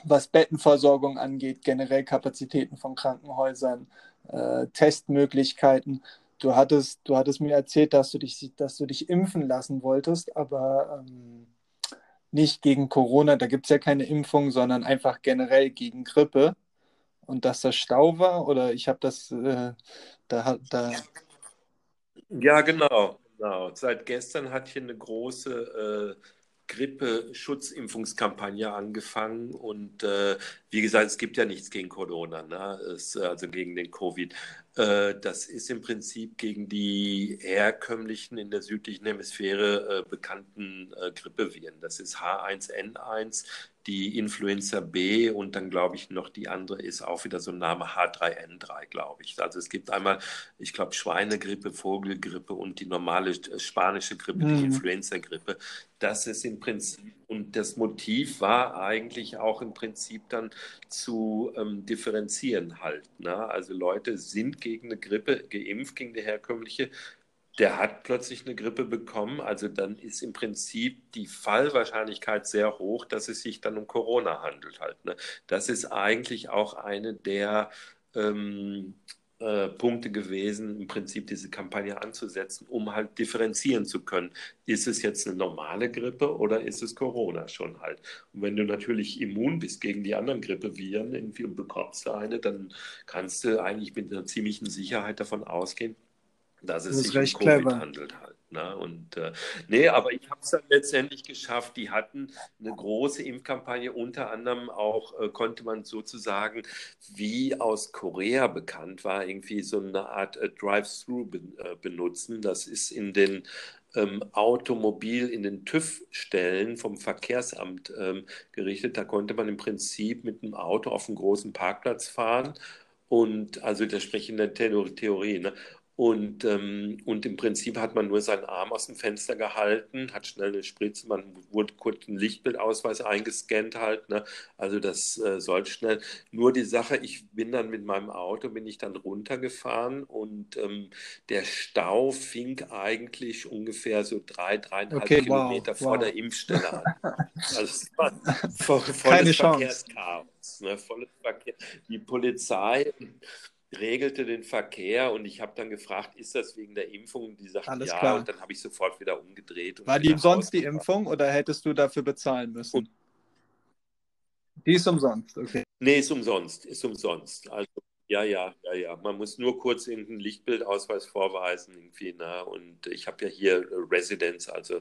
was Bettenversorgung angeht, generell Kapazitäten von Krankenhäusern, äh, Testmöglichkeiten. Du hattest, du hattest mir erzählt, dass du dich, dass du dich impfen lassen wolltest, aber ähm, nicht gegen Corona, da gibt es ja keine Impfung, sondern einfach generell gegen Grippe. Und dass das Stau war, oder ich habe das äh, da, da. Ja, genau, genau. Seit gestern hat hier eine große äh, Grippe-Schutzimpfungskampagne angefangen und äh, wie gesagt, es gibt ja nichts gegen Corona, ne? es, also gegen den Covid. Äh, das ist im Prinzip gegen die herkömmlichen in der südlichen Hemisphäre äh, bekannten äh, Grippeviren. Das ist H1N1, die Influenza B und dann glaube ich noch die andere ist auch wieder so ein Name H3N3, glaube ich. Also es gibt einmal, ich glaube, Schweinegrippe, Vogelgrippe und die normale spanische Grippe, mhm. die Influenza-Grippe. Das ist im Prinzip, und das Motiv war eigentlich auch im Prinzip dann zu ähm, differenzieren halt. Ne? Also Leute sind gegen eine Grippe geimpft, gegen die herkömmliche, der hat plötzlich eine Grippe bekommen, also dann ist im Prinzip die Fallwahrscheinlichkeit sehr hoch, dass es sich dann um Corona handelt halt. Ne? Das ist eigentlich auch eine der ähm, äh, Punkte gewesen, im Prinzip diese Kampagne anzusetzen, um halt differenzieren zu können. Ist es jetzt eine normale Grippe oder ist es Corona schon halt? Und wenn du natürlich immun bist gegen die anderen Grippeviren irgendwie und bekommst eine, dann kannst du eigentlich mit einer ziemlichen Sicherheit davon ausgehen, dass es das sich um Covid clever. handelt halt. Ne? Und äh, nee, aber ich habe es dann letztendlich geschafft. Die hatten eine große Impfkampagne, unter anderem auch äh, konnte man sozusagen, wie aus Korea bekannt war, irgendwie so eine Art äh, Drive-Through be äh, benutzen. Das ist in den ähm, Automobil in den TÜV-Stellen vom Verkehrsamt ähm, gerichtet. Da konnte man im Prinzip mit einem Auto auf einen großen Parkplatz fahren. Und also der Theorie. Ne? Und, ähm, und im Prinzip hat man nur seinen Arm aus dem Fenster gehalten, hat schnell eine Spritze, man wurde kurz einen Lichtbildausweis eingescannt halt. Ne? Also das äh, soll schnell. Nur die Sache, ich bin dann mit meinem Auto, bin ich dann runtergefahren und ähm, der Stau fing eigentlich ungefähr so drei, dreieinhalb okay, Kilometer wow, vor wow. der Impfstelle an. Also es war voll, volles Keine Verkehrschaos. Ne? Volles Verkehr. Die Polizei regelte den Verkehr und ich habe dann gefragt, ist das wegen der Impfung? Die sagten Alles ja klar. und dann habe ich sofort wieder umgedreht. War die umsonst die Impfung oder hättest du dafür bezahlen müssen? Und die ist umsonst, okay. Nee, ist umsonst, ist umsonst. Also ja, ja, ja, ja. Man muss nur kurz irgendeinen Lichtbildausweis vorweisen irgendwie. Na? Und ich habe ja hier Residence, also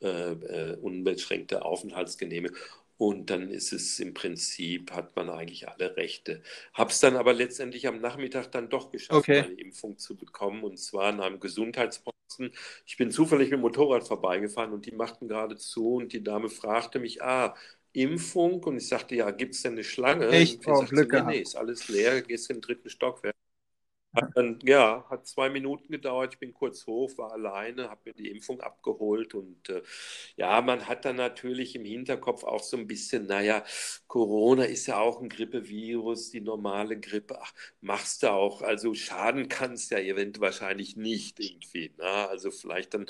äh, äh, unbeschränkte Aufenthaltsgenehmigung. Und dann ist es im Prinzip, hat man eigentlich alle Rechte. Habe es dann aber letztendlich am Nachmittag dann doch geschafft, okay. eine Impfung zu bekommen. Und zwar in einem Gesundheitsposten. Ich bin zufällig mit dem Motorrad vorbeigefahren und die machten gerade zu. Und die Dame fragte mich, ah, Impfung? Und ich sagte, ja, gibt es denn eine Schlange? Echt? Und oh, sagte, Glück nee, nee, ist alles leer, gehst in den dritten Stockwerk. Hat dann, ja, hat zwei Minuten gedauert. Ich bin kurz hoch, war alleine, habe mir die Impfung abgeholt und äh, ja, man hat dann natürlich im Hinterkopf auch so ein bisschen, naja, Corona ist ja auch ein Grippevirus, die normale Grippe, ach, machst du auch. Also schaden kann es ja eventuell wahrscheinlich nicht irgendwie. Na? Also vielleicht dann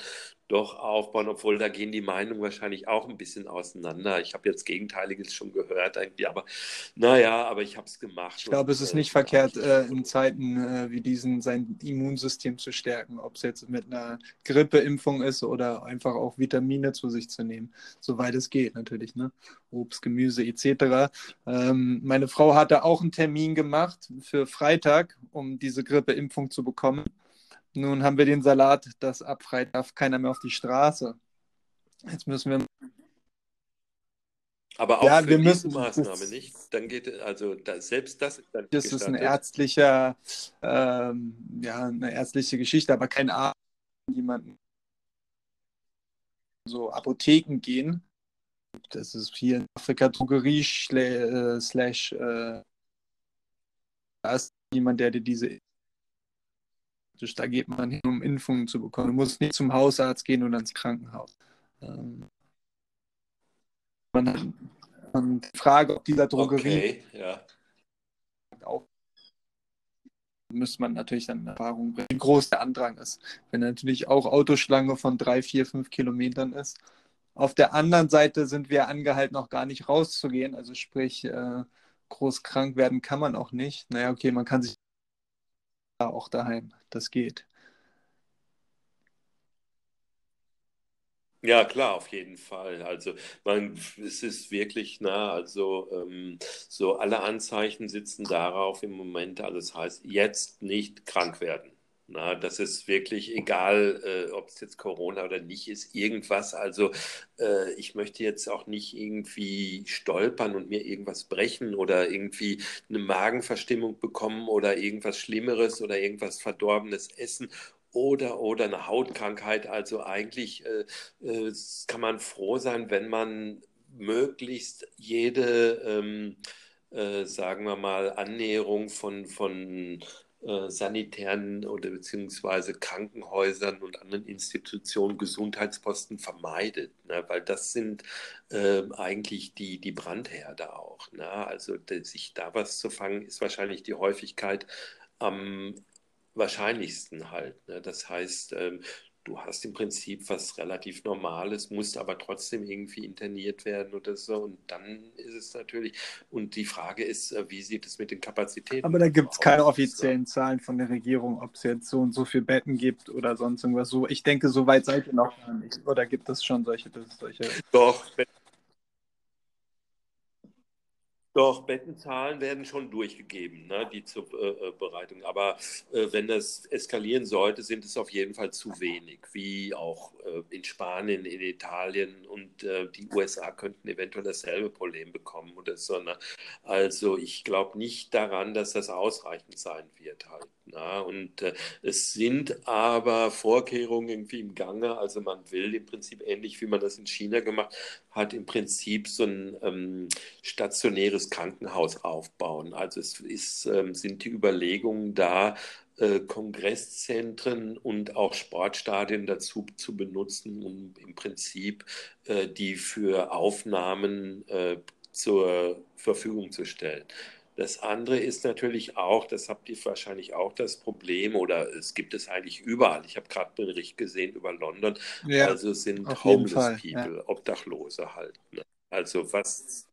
doch aufbauen, obwohl da gehen die Meinungen wahrscheinlich auch ein bisschen auseinander. Ich habe jetzt Gegenteiliges schon gehört irgendwie, aber naja, aber ich habe es gemacht. Ich glaube, es ist nicht äh, verkehrt, äh, in Zeiten äh, wie diesen sein Immunsystem zu stärken, ob es jetzt mit einer Grippeimpfung ist oder einfach auch Vitamine zu sich zu nehmen, soweit es geht natürlich, ne? Obst, Gemüse etc. Ähm, meine Frau hatte auch einen Termin gemacht für Freitag, um diese Grippeimpfung zu bekommen. Nun haben wir den Salat, dass ab Freitag darf keiner mehr auf die Straße. Jetzt müssen wir. Aber auch ja, für wir müssen, Maßnahme das, nicht. Dann geht also da, selbst das ist dann Das gestattet. ist ein ärztlicher, ähm, ja, eine ärztliche Geschichte, aber kein Arzt, jemanden so Apotheken gehen. Das ist hier in Afrika Drogerie äh, slash äh, da ist jemand, der dir diese da geht man hin, um Impfungen zu bekommen. Du musst nicht zum Hausarzt gehen oder ins Krankenhaus. Ähm, man, man Frage, ob dieser Drogerie okay, ja. auch müsste man natürlich dann in Erfahrung bringen, wie groß der Andrang ist. Wenn natürlich auch Autoschlange von drei, vier, fünf Kilometern ist. Auf der anderen Seite sind wir angehalten, auch gar nicht rauszugehen. Also sprich, äh, groß krank werden kann man auch nicht. Naja, okay, man kann sich auch daheim. Das geht. Ja, klar, auf jeden Fall. Also man, es ist wirklich nah, also ähm, so alle Anzeichen sitzen darauf im Moment, also das heißt, jetzt nicht krank werden. Na, das ist wirklich egal, äh, ob es jetzt Corona oder nicht ist, irgendwas. Also äh, ich möchte jetzt auch nicht irgendwie stolpern und mir irgendwas brechen oder irgendwie eine Magenverstimmung bekommen oder irgendwas Schlimmeres oder irgendwas Verdorbenes essen oder, oder eine Hautkrankheit. Also eigentlich äh, äh, kann man froh sein, wenn man möglichst jede, ähm, äh, sagen wir mal, Annäherung von, von äh, sanitären oder beziehungsweise Krankenhäusern und anderen Institutionen Gesundheitsposten vermeidet, ne? weil das sind äh, eigentlich die, die Brandherde auch. Ne? Also sich da was zu fangen, ist wahrscheinlich die Häufigkeit am wahrscheinlichsten halt. Ne? Das heißt, ähm, du hast im Prinzip was relativ Normales, musst aber trotzdem irgendwie interniert werden oder so. Und dann ist es natürlich, und die Frage ist, äh, wie sieht es mit den Kapazitäten Aber da gibt es keine offiziellen Zahlen von der Regierung, ob es jetzt so und so viele Betten gibt oder sonst irgendwas so. Ich denke, so weit seid ihr noch nicht. Oder gibt es schon solche, solche Doch, Doch, Bettenzahlen werden schon durchgegeben, ne, die zur äh, äh, Bereitung. Aber äh, wenn das eskalieren sollte, sind es auf jeden Fall zu wenig, wie auch äh, in Spanien, in Italien und äh, die USA könnten eventuell dasselbe Problem bekommen oder so. Ne? Also ich glaube nicht daran, dass das ausreichend sein wird halt. Na, und äh, es sind aber Vorkehrungen irgendwie im Gange. Also man will im Prinzip ähnlich wie man das in China gemacht hat, im Prinzip so ein ähm, stationäres Krankenhaus aufbauen. Also es ist, ähm, sind die Überlegungen da, äh, Kongresszentren und auch Sportstadien dazu zu benutzen, um im Prinzip äh, die für Aufnahmen äh, zur Verfügung zu stellen. Das andere ist natürlich auch, das habt ihr wahrscheinlich auch das Problem, oder es gibt es eigentlich überall. Ich habe gerade einen Bericht gesehen über London. Ja, also sind homeless people, ja. Obdachlose halt. Ne? Also was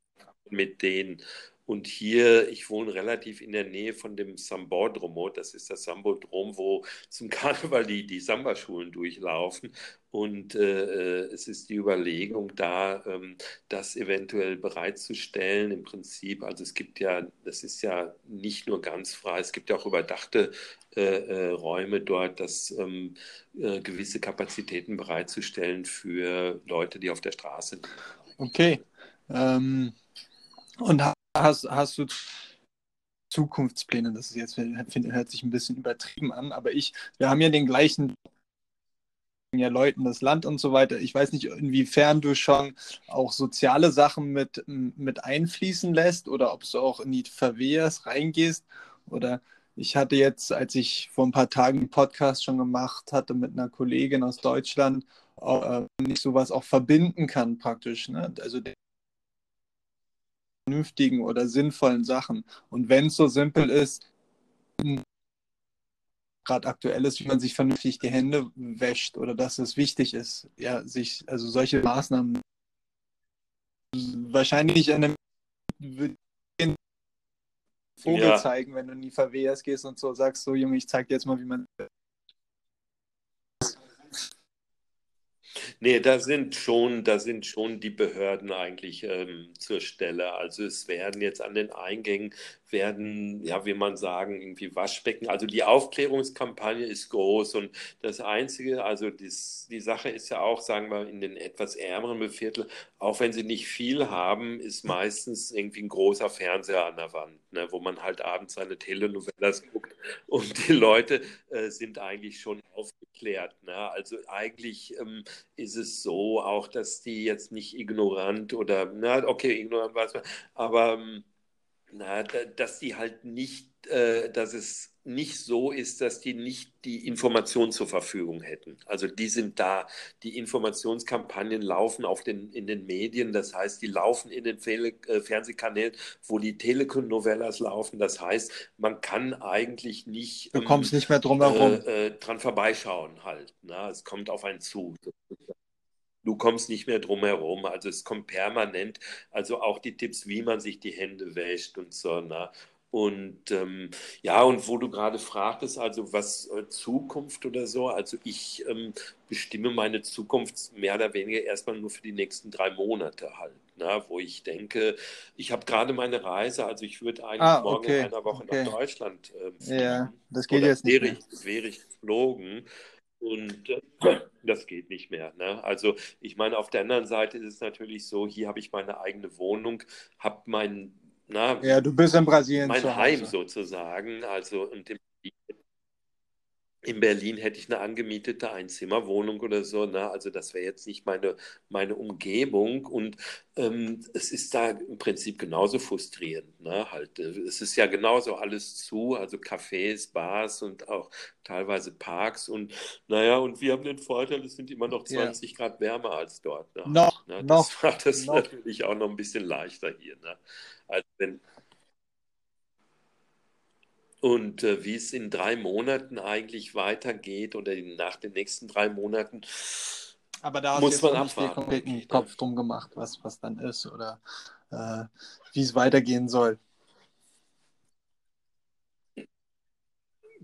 mit denen und hier, ich wohne relativ in der Nähe von dem Sambodromo, das ist das Sambodrom, wo zum Karneval die, die Samba-Schulen durchlaufen. Und äh, äh, es ist die Überlegung da, ähm, das eventuell bereitzustellen. Im Prinzip, also es gibt ja, das ist ja nicht nur ganz frei, es gibt ja auch überdachte äh, äh, Räume dort, das ähm, äh, gewisse Kapazitäten bereitzustellen für Leute, die auf der Straße sind. Okay. Ähm, und hast, hast du Zukunftspläne? Das ist jetzt, finde, hört sich ein bisschen übertrieben an, aber ich, wir haben ja den gleichen ja Leuten das Land und so weiter. Ich weiß nicht, inwiefern du schon auch soziale Sachen mit, mit einfließen lässt oder ob du auch in die Verwehrs reingehst oder ich hatte jetzt, als ich vor ein paar Tagen einen Podcast schon gemacht hatte mit einer Kollegin aus Deutschland, auch, äh, ich sowas auch verbinden kann praktisch. Ne? Also vernünftigen oder sinnvollen Sachen. Und wenn es so simpel ist, gerade aktuell ist, wie man sich vernünftig die Hände wäscht oder dass es wichtig ist, ja, sich, also solche Maßnahmen wahrscheinlich an einem Vogel ja. zeigen, wenn du in die Verwehrs gehst und so sagst, so Junge, ich zeig dir jetzt mal, wie man Nee, da sind schon, da sind schon die Behörden eigentlich ähm, zur Stelle. Also es werden jetzt an den Eingängen werden, ja, wie man sagen, irgendwie Waschbecken. Also die Aufklärungskampagne ist groß und das Einzige, also dies, die Sache ist ja auch, sagen wir, in den etwas ärmeren Viertel, auch wenn sie nicht viel haben, ist meistens irgendwie ein großer Fernseher an der Wand, ne, wo man halt abends seine Telenovelas guckt und die Leute äh, sind eigentlich schon aufgeklärt. Ne? Also eigentlich ähm, ist es so auch, dass die jetzt nicht ignorant oder, na, okay, ignorant weiß man, aber ähm, na, dass die halt nicht, äh, dass es nicht so ist, dass die nicht die Information zur Verfügung hätten. Also die sind da. Die Informationskampagnen laufen auf den, in den Medien, das heißt, die laufen in den Fe äh, Fernsehkanälen, wo die Telekom-Novellas laufen. Das heißt, man kann eigentlich nicht. Du kommst ähm, nicht mehr drum herum. Äh, äh, dran vorbeischauen halt. Na? Es kommt auf einen zu du kommst nicht mehr drum herum. Also es kommt permanent, also auch die Tipps, wie man sich die Hände wäscht und so. Na? Und ähm, ja, und wo du gerade fragtest, also was äh, Zukunft oder so, also ich ähm, bestimme meine Zukunft mehr oder weniger erstmal nur für die nächsten drei Monate halt, na, ne? wo ich denke, ich habe gerade meine Reise, also ich würde eigentlich ah, morgen in einer Woche okay. nach Deutschland ähm, fliegen. Ja, das geht jetzt nicht. Wäre ich, wäre ich geflogen. Und äh, das geht nicht mehr. Ne? Also ich meine, auf der anderen Seite ist es natürlich so, hier habe ich meine eigene Wohnung, habe mein, na, ja, du bist in Brasilien mein Heim sozusagen. Also und im in Berlin hätte ich eine angemietete Einzimmerwohnung oder so. Ne? Also das wäre jetzt nicht meine, meine Umgebung. Und ähm, es ist da im Prinzip genauso frustrierend. Ne? Halt, äh, es ist ja genauso alles zu, also Cafés, Bars und auch teilweise Parks. Und naja, und wir haben den Vorteil, es sind immer noch 20 ja. Grad wärmer als dort. Ne? Noch, ne? Das noch, macht das noch. natürlich auch noch ein bisschen leichter hier. Ne? Als wenn, und äh, wie es in drei Monaten eigentlich weitergeht oder nach den nächsten drei Monaten, aber da muss man abwarten. konkreten okay, Kopf drum gemacht, was, was dann ist oder äh, wie es weitergehen soll.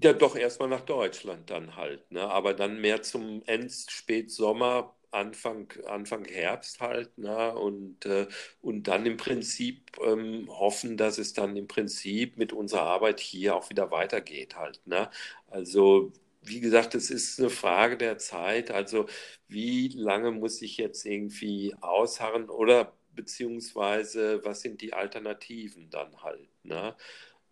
Ja, doch erstmal nach Deutschland dann halt, ne? aber dann mehr zum End Spätsommer Anfang, Anfang Herbst halt, ne? und, äh, und dann im Prinzip ähm, hoffen, dass es dann im Prinzip mit unserer Arbeit hier auch wieder weitergeht halt. Ne? Also wie gesagt, es ist eine Frage der Zeit. Also wie lange muss ich jetzt irgendwie ausharren oder beziehungsweise was sind die Alternativen dann halt? Ne?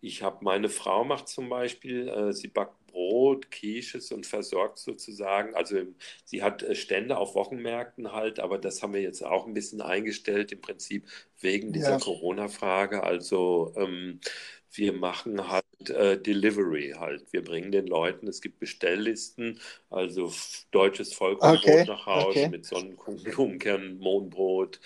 Ich habe meine Frau macht zum Beispiel, äh, sie backt Brot, Quiches und versorgt sozusagen. Also sie hat äh, Stände auf Wochenmärkten halt, aber das haben wir jetzt auch ein bisschen eingestellt, im Prinzip wegen dieser ja. Corona-Frage. Also ähm, wir machen halt äh, Delivery halt. Wir bringen den Leuten, es gibt Bestelllisten, also deutsches Vollkornbrot okay. nach Hause okay. mit Sonnenkuchen, Mohnbrot,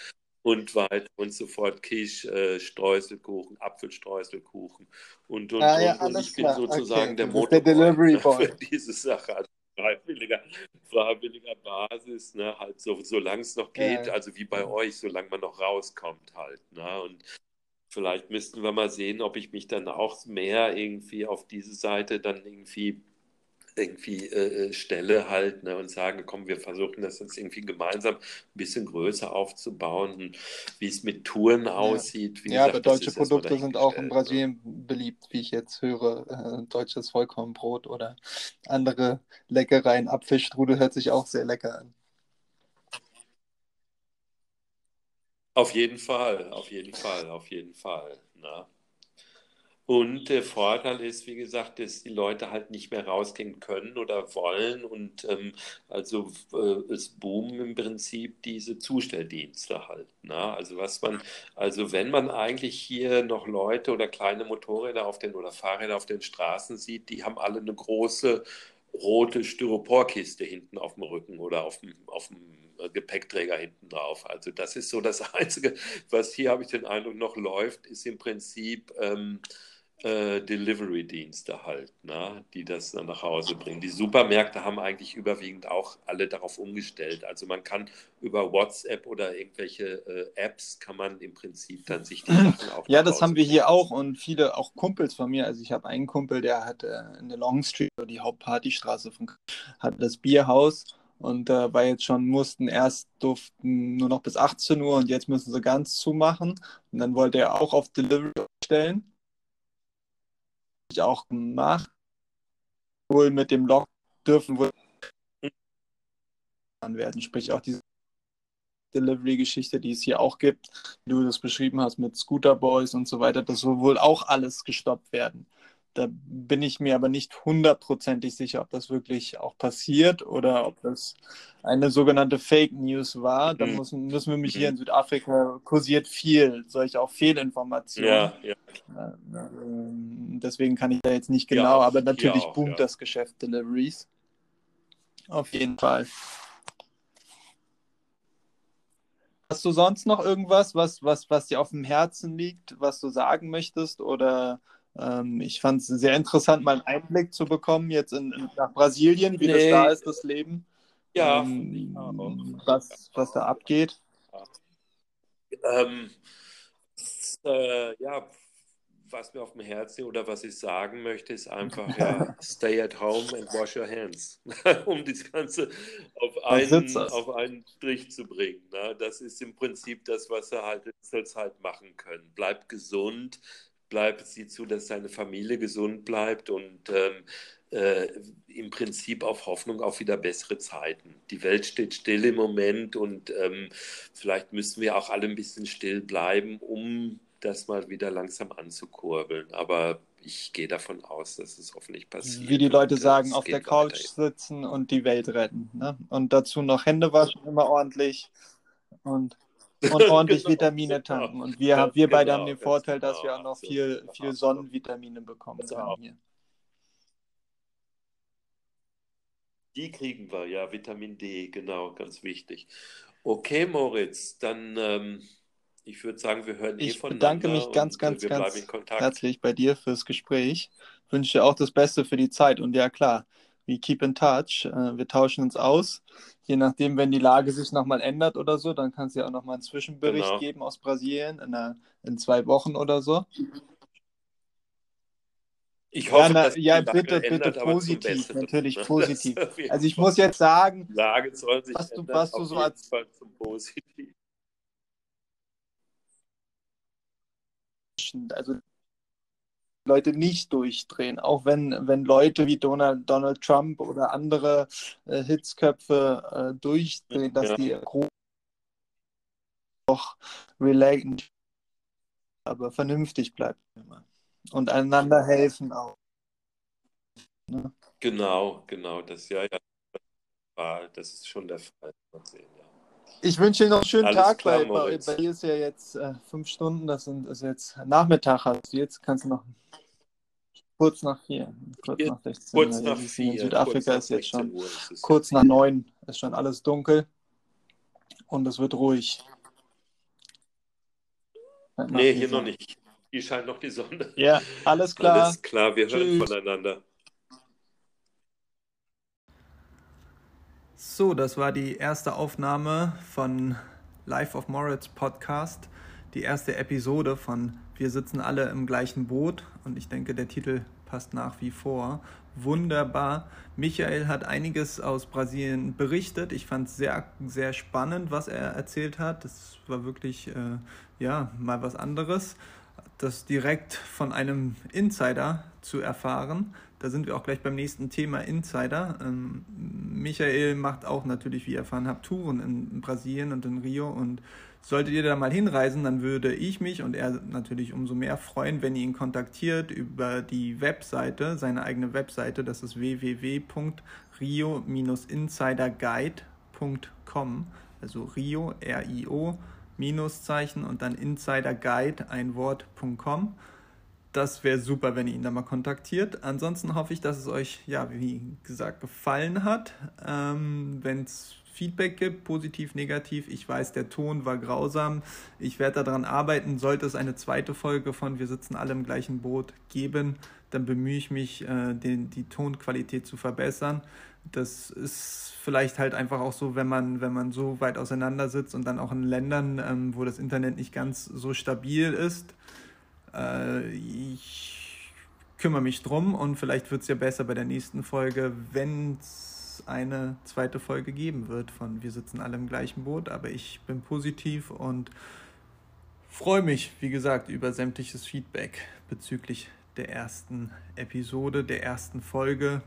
und weiter und so fort. Quiche, äh, Streuselkuchen, Apfelstreuselkuchen und, und, ah, ja, und, und ich bin sozusagen okay. der Motor für diese Sache. Also freiwilliger, freiwilliger Basis, ne, halt so, solange es noch geht, ja. also wie bei euch, solange man noch rauskommt halt. Ne, und vielleicht müssten wir mal sehen, ob ich mich dann auch mehr irgendwie auf diese Seite dann irgendwie irgendwie äh, äh, stelle halt ne, und sage, komm, wir versuchen das jetzt irgendwie gemeinsam ein bisschen größer aufzubauen, wie es mit Touren aussieht. ja, gesagt, aber deutsche Produkte sind auch in ne? Brasilien ne? beliebt, wie ich jetzt höre. Äh, deutsches Vollkornbrot oder andere Leckereien. Apfelstrudel hört sich auch sehr lecker an. Auf jeden Fall, auf jeden Fall, auf jeden Fall. Na. Und der Vorteil ist, wie gesagt, dass die Leute halt nicht mehr rausgehen können oder wollen. Und ähm, also äh, es boomen im Prinzip diese Zustelldienste halt. Ne? Also was man, also wenn man eigentlich hier noch Leute oder kleine Motorräder auf den oder Fahrräder auf den Straßen sieht, die haben alle eine große rote Styroporkiste hinten auf dem Rücken oder auf dem, auf dem Gepäckträger hinten drauf. Also das ist so das Einzige, was hier, habe ich den Eindruck, noch läuft, ist im Prinzip ähm, äh, Delivery-Dienste halt, ne, die das dann nach Hause bringen. Die Supermärkte haben eigentlich überwiegend auch alle darauf umgestellt. Also man kann über WhatsApp oder irgendwelche äh, Apps kann man im Prinzip dann sich die Sachen auch Ja, das haben wir hier auch und viele auch Kumpels von mir. Also ich habe einen Kumpel, der hat äh, in der Long Street, die Hauptpartystraße von hat das Bierhaus und äh, weil jetzt schon mussten erst durften nur noch bis 18 Uhr und jetzt müssen sie ganz zumachen und dann wollte er auch auf Delivery stellen auch gemacht. Wohl mit dem Lock dürfen wohl werden, sprich auch diese Delivery-Geschichte, die es hier auch gibt, wie du das beschrieben hast mit Scooter Boys und so weiter, das soll wohl auch alles gestoppt werden. Da bin ich mir aber nicht hundertprozentig sicher, ob das wirklich auch passiert oder ob das eine sogenannte Fake News war. Da mhm. müssen, müssen wir mich hier in mhm. Südafrika kursiert viel, solche auch Fehlinformationen. Ja, ja. Ähm, deswegen kann ich da jetzt nicht genau, ja, aber natürlich auch, boomt das Geschäft Deliveries. Auf jeden Fall. Hast du sonst noch irgendwas, was, was, was dir auf dem Herzen liegt, was du sagen möchtest? Oder ähm, ich fand es sehr interessant, mal einen Einblick zu bekommen, jetzt in, nach Brasilien, wie nee. das da ist, das Leben. Ja, ähm, was, was da abgeht. Ähm, äh, ja, was mir auf dem Herzen oder was ich sagen möchte, ist einfach, ja, stay at home and wash your hands, um das Ganze auf einen, auf einen Strich zu bringen. Ne? Das ist im Prinzip das, was er halt jetzt halt machen können. Bleib gesund, bleib, sieh zu, dass deine Familie gesund bleibt und ähm, äh, im Prinzip auf Hoffnung auf wieder bessere Zeiten. Die Welt steht still im Moment und ähm, vielleicht müssen wir auch alle ein bisschen still bleiben, um das mal wieder langsam anzukurbeln. Aber ich gehe davon aus, dass es hoffentlich passiert. Wie die Leute sagen, auf der Couch weiter. sitzen und die Welt retten. Ne? Und dazu noch Hände waschen immer ordentlich und, und ordentlich genau, Vitamine genau. tanken. Und wir, ja, wir beide haben den Vorteil, dass wir auch noch viel, viel Sonnenvitamine bekommen können hier. Die kriegen wir, ja, Vitamin D, genau, ganz wichtig. Okay, Moritz, dann ähm, ich würde sagen, wir hören eh ich bedanke mich ganz, ganz, ganz herzlich bei dir fürs Gespräch. Wünsche dir auch das Beste für die Zeit und ja klar, we keep in touch. Äh, wir tauschen uns aus. Je nachdem, wenn die Lage sich nochmal ändert oder so, dann kannst du ja auch nochmal einen Zwischenbericht genau. geben aus Brasilien in, einer, in zwei Wochen oder so. Ich hoffe, ja, na, dass ja bitte, bitte positiv, natürlich ne? positiv. Also ich muss jetzt sagen, Lage soll sich was du, was du so als zum Positiv. Also Leute nicht durchdrehen, auch wenn, wenn Leute wie Donald, Donald Trump oder andere äh, Hitzköpfe äh, durchdrehen, dass ja. die auch relaten, aber vernünftig bleiben immer und einander helfen auch. Ne? Genau, genau, das ja, ja, das ist schon der Fall. Ich wünsche dir noch einen schönen Alles Tag, klar, weil bei, dir ist ja jetzt äh, fünf Stunden, das sind ist jetzt Nachmittag hast du jetzt, kannst du noch kurz nach vier, kurz nach 16 kurz Nach vier, in Südafrika ist jetzt schon ist kurz nach neun, ist schon alles dunkel und es wird ruhig. Nee, hier noch nicht. Hier scheint noch die Sonne. Ja, alles klar. Alles klar, wir Tschüss. hören voneinander. So, das war die erste Aufnahme von Life of Moritz Podcast. Die erste Episode von Wir sitzen alle im gleichen Boot und ich denke, der Titel passt nach wie vor. Wunderbar. Michael hat einiges aus Brasilien berichtet. Ich fand es sehr, sehr spannend, was er erzählt hat. Das war wirklich, äh, ja, mal was anderes das direkt von einem Insider zu erfahren. Da sind wir auch gleich beim nächsten Thema Insider. Ähm, Michael macht auch natürlich, wie ihr erfahren habt, Touren in Brasilien und in Rio und Solltet ihr da mal hinreisen, dann würde ich mich und er natürlich umso mehr freuen, wenn ihr ihn kontaktiert über die Webseite, seine eigene Webseite, das ist www.rio-insiderguide.com, also Rio, R-I-O, Minuszeichen und dann Insiderguide, ein Wort.com. Das wäre super, wenn ihr ihn da mal kontaktiert. Ansonsten hoffe ich, dass es euch, ja, wie gesagt, gefallen hat. Ähm, wenn es Feedback gibt, positiv, negativ. Ich weiß, der Ton war grausam. Ich werde daran arbeiten. Sollte es eine zweite Folge von Wir sitzen alle im gleichen Boot geben, dann bemühe ich mich, äh, den, die Tonqualität zu verbessern. Das ist vielleicht halt einfach auch so, wenn man, wenn man so weit auseinander sitzt und dann auch in Ländern, ähm, wo das Internet nicht ganz so stabil ist. Äh, ich kümmere mich drum und vielleicht wird es ja besser bei der nächsten Folge, wenn es eine zweite Folge geben wird von Wir sitzen alle im gleichen Boot. Aber ich bin positiv und freue mich, wie gesagt, über sämtliches Feedback bezüglich der ersten Episode, der ersten Folge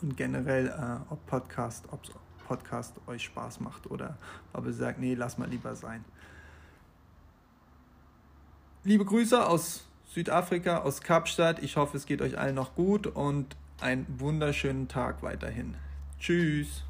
und generell, äh, ob Podcast, ob Podcast euch Spaß macht oder ob ihr sagt, nee, lass mal lieber sein. Liebe Grüße aus Südafrika, aus Kapstadt. Ich hoffe, es geht euch allen noch gut und einen wunderschönen Tag weiterhin. Tschüss.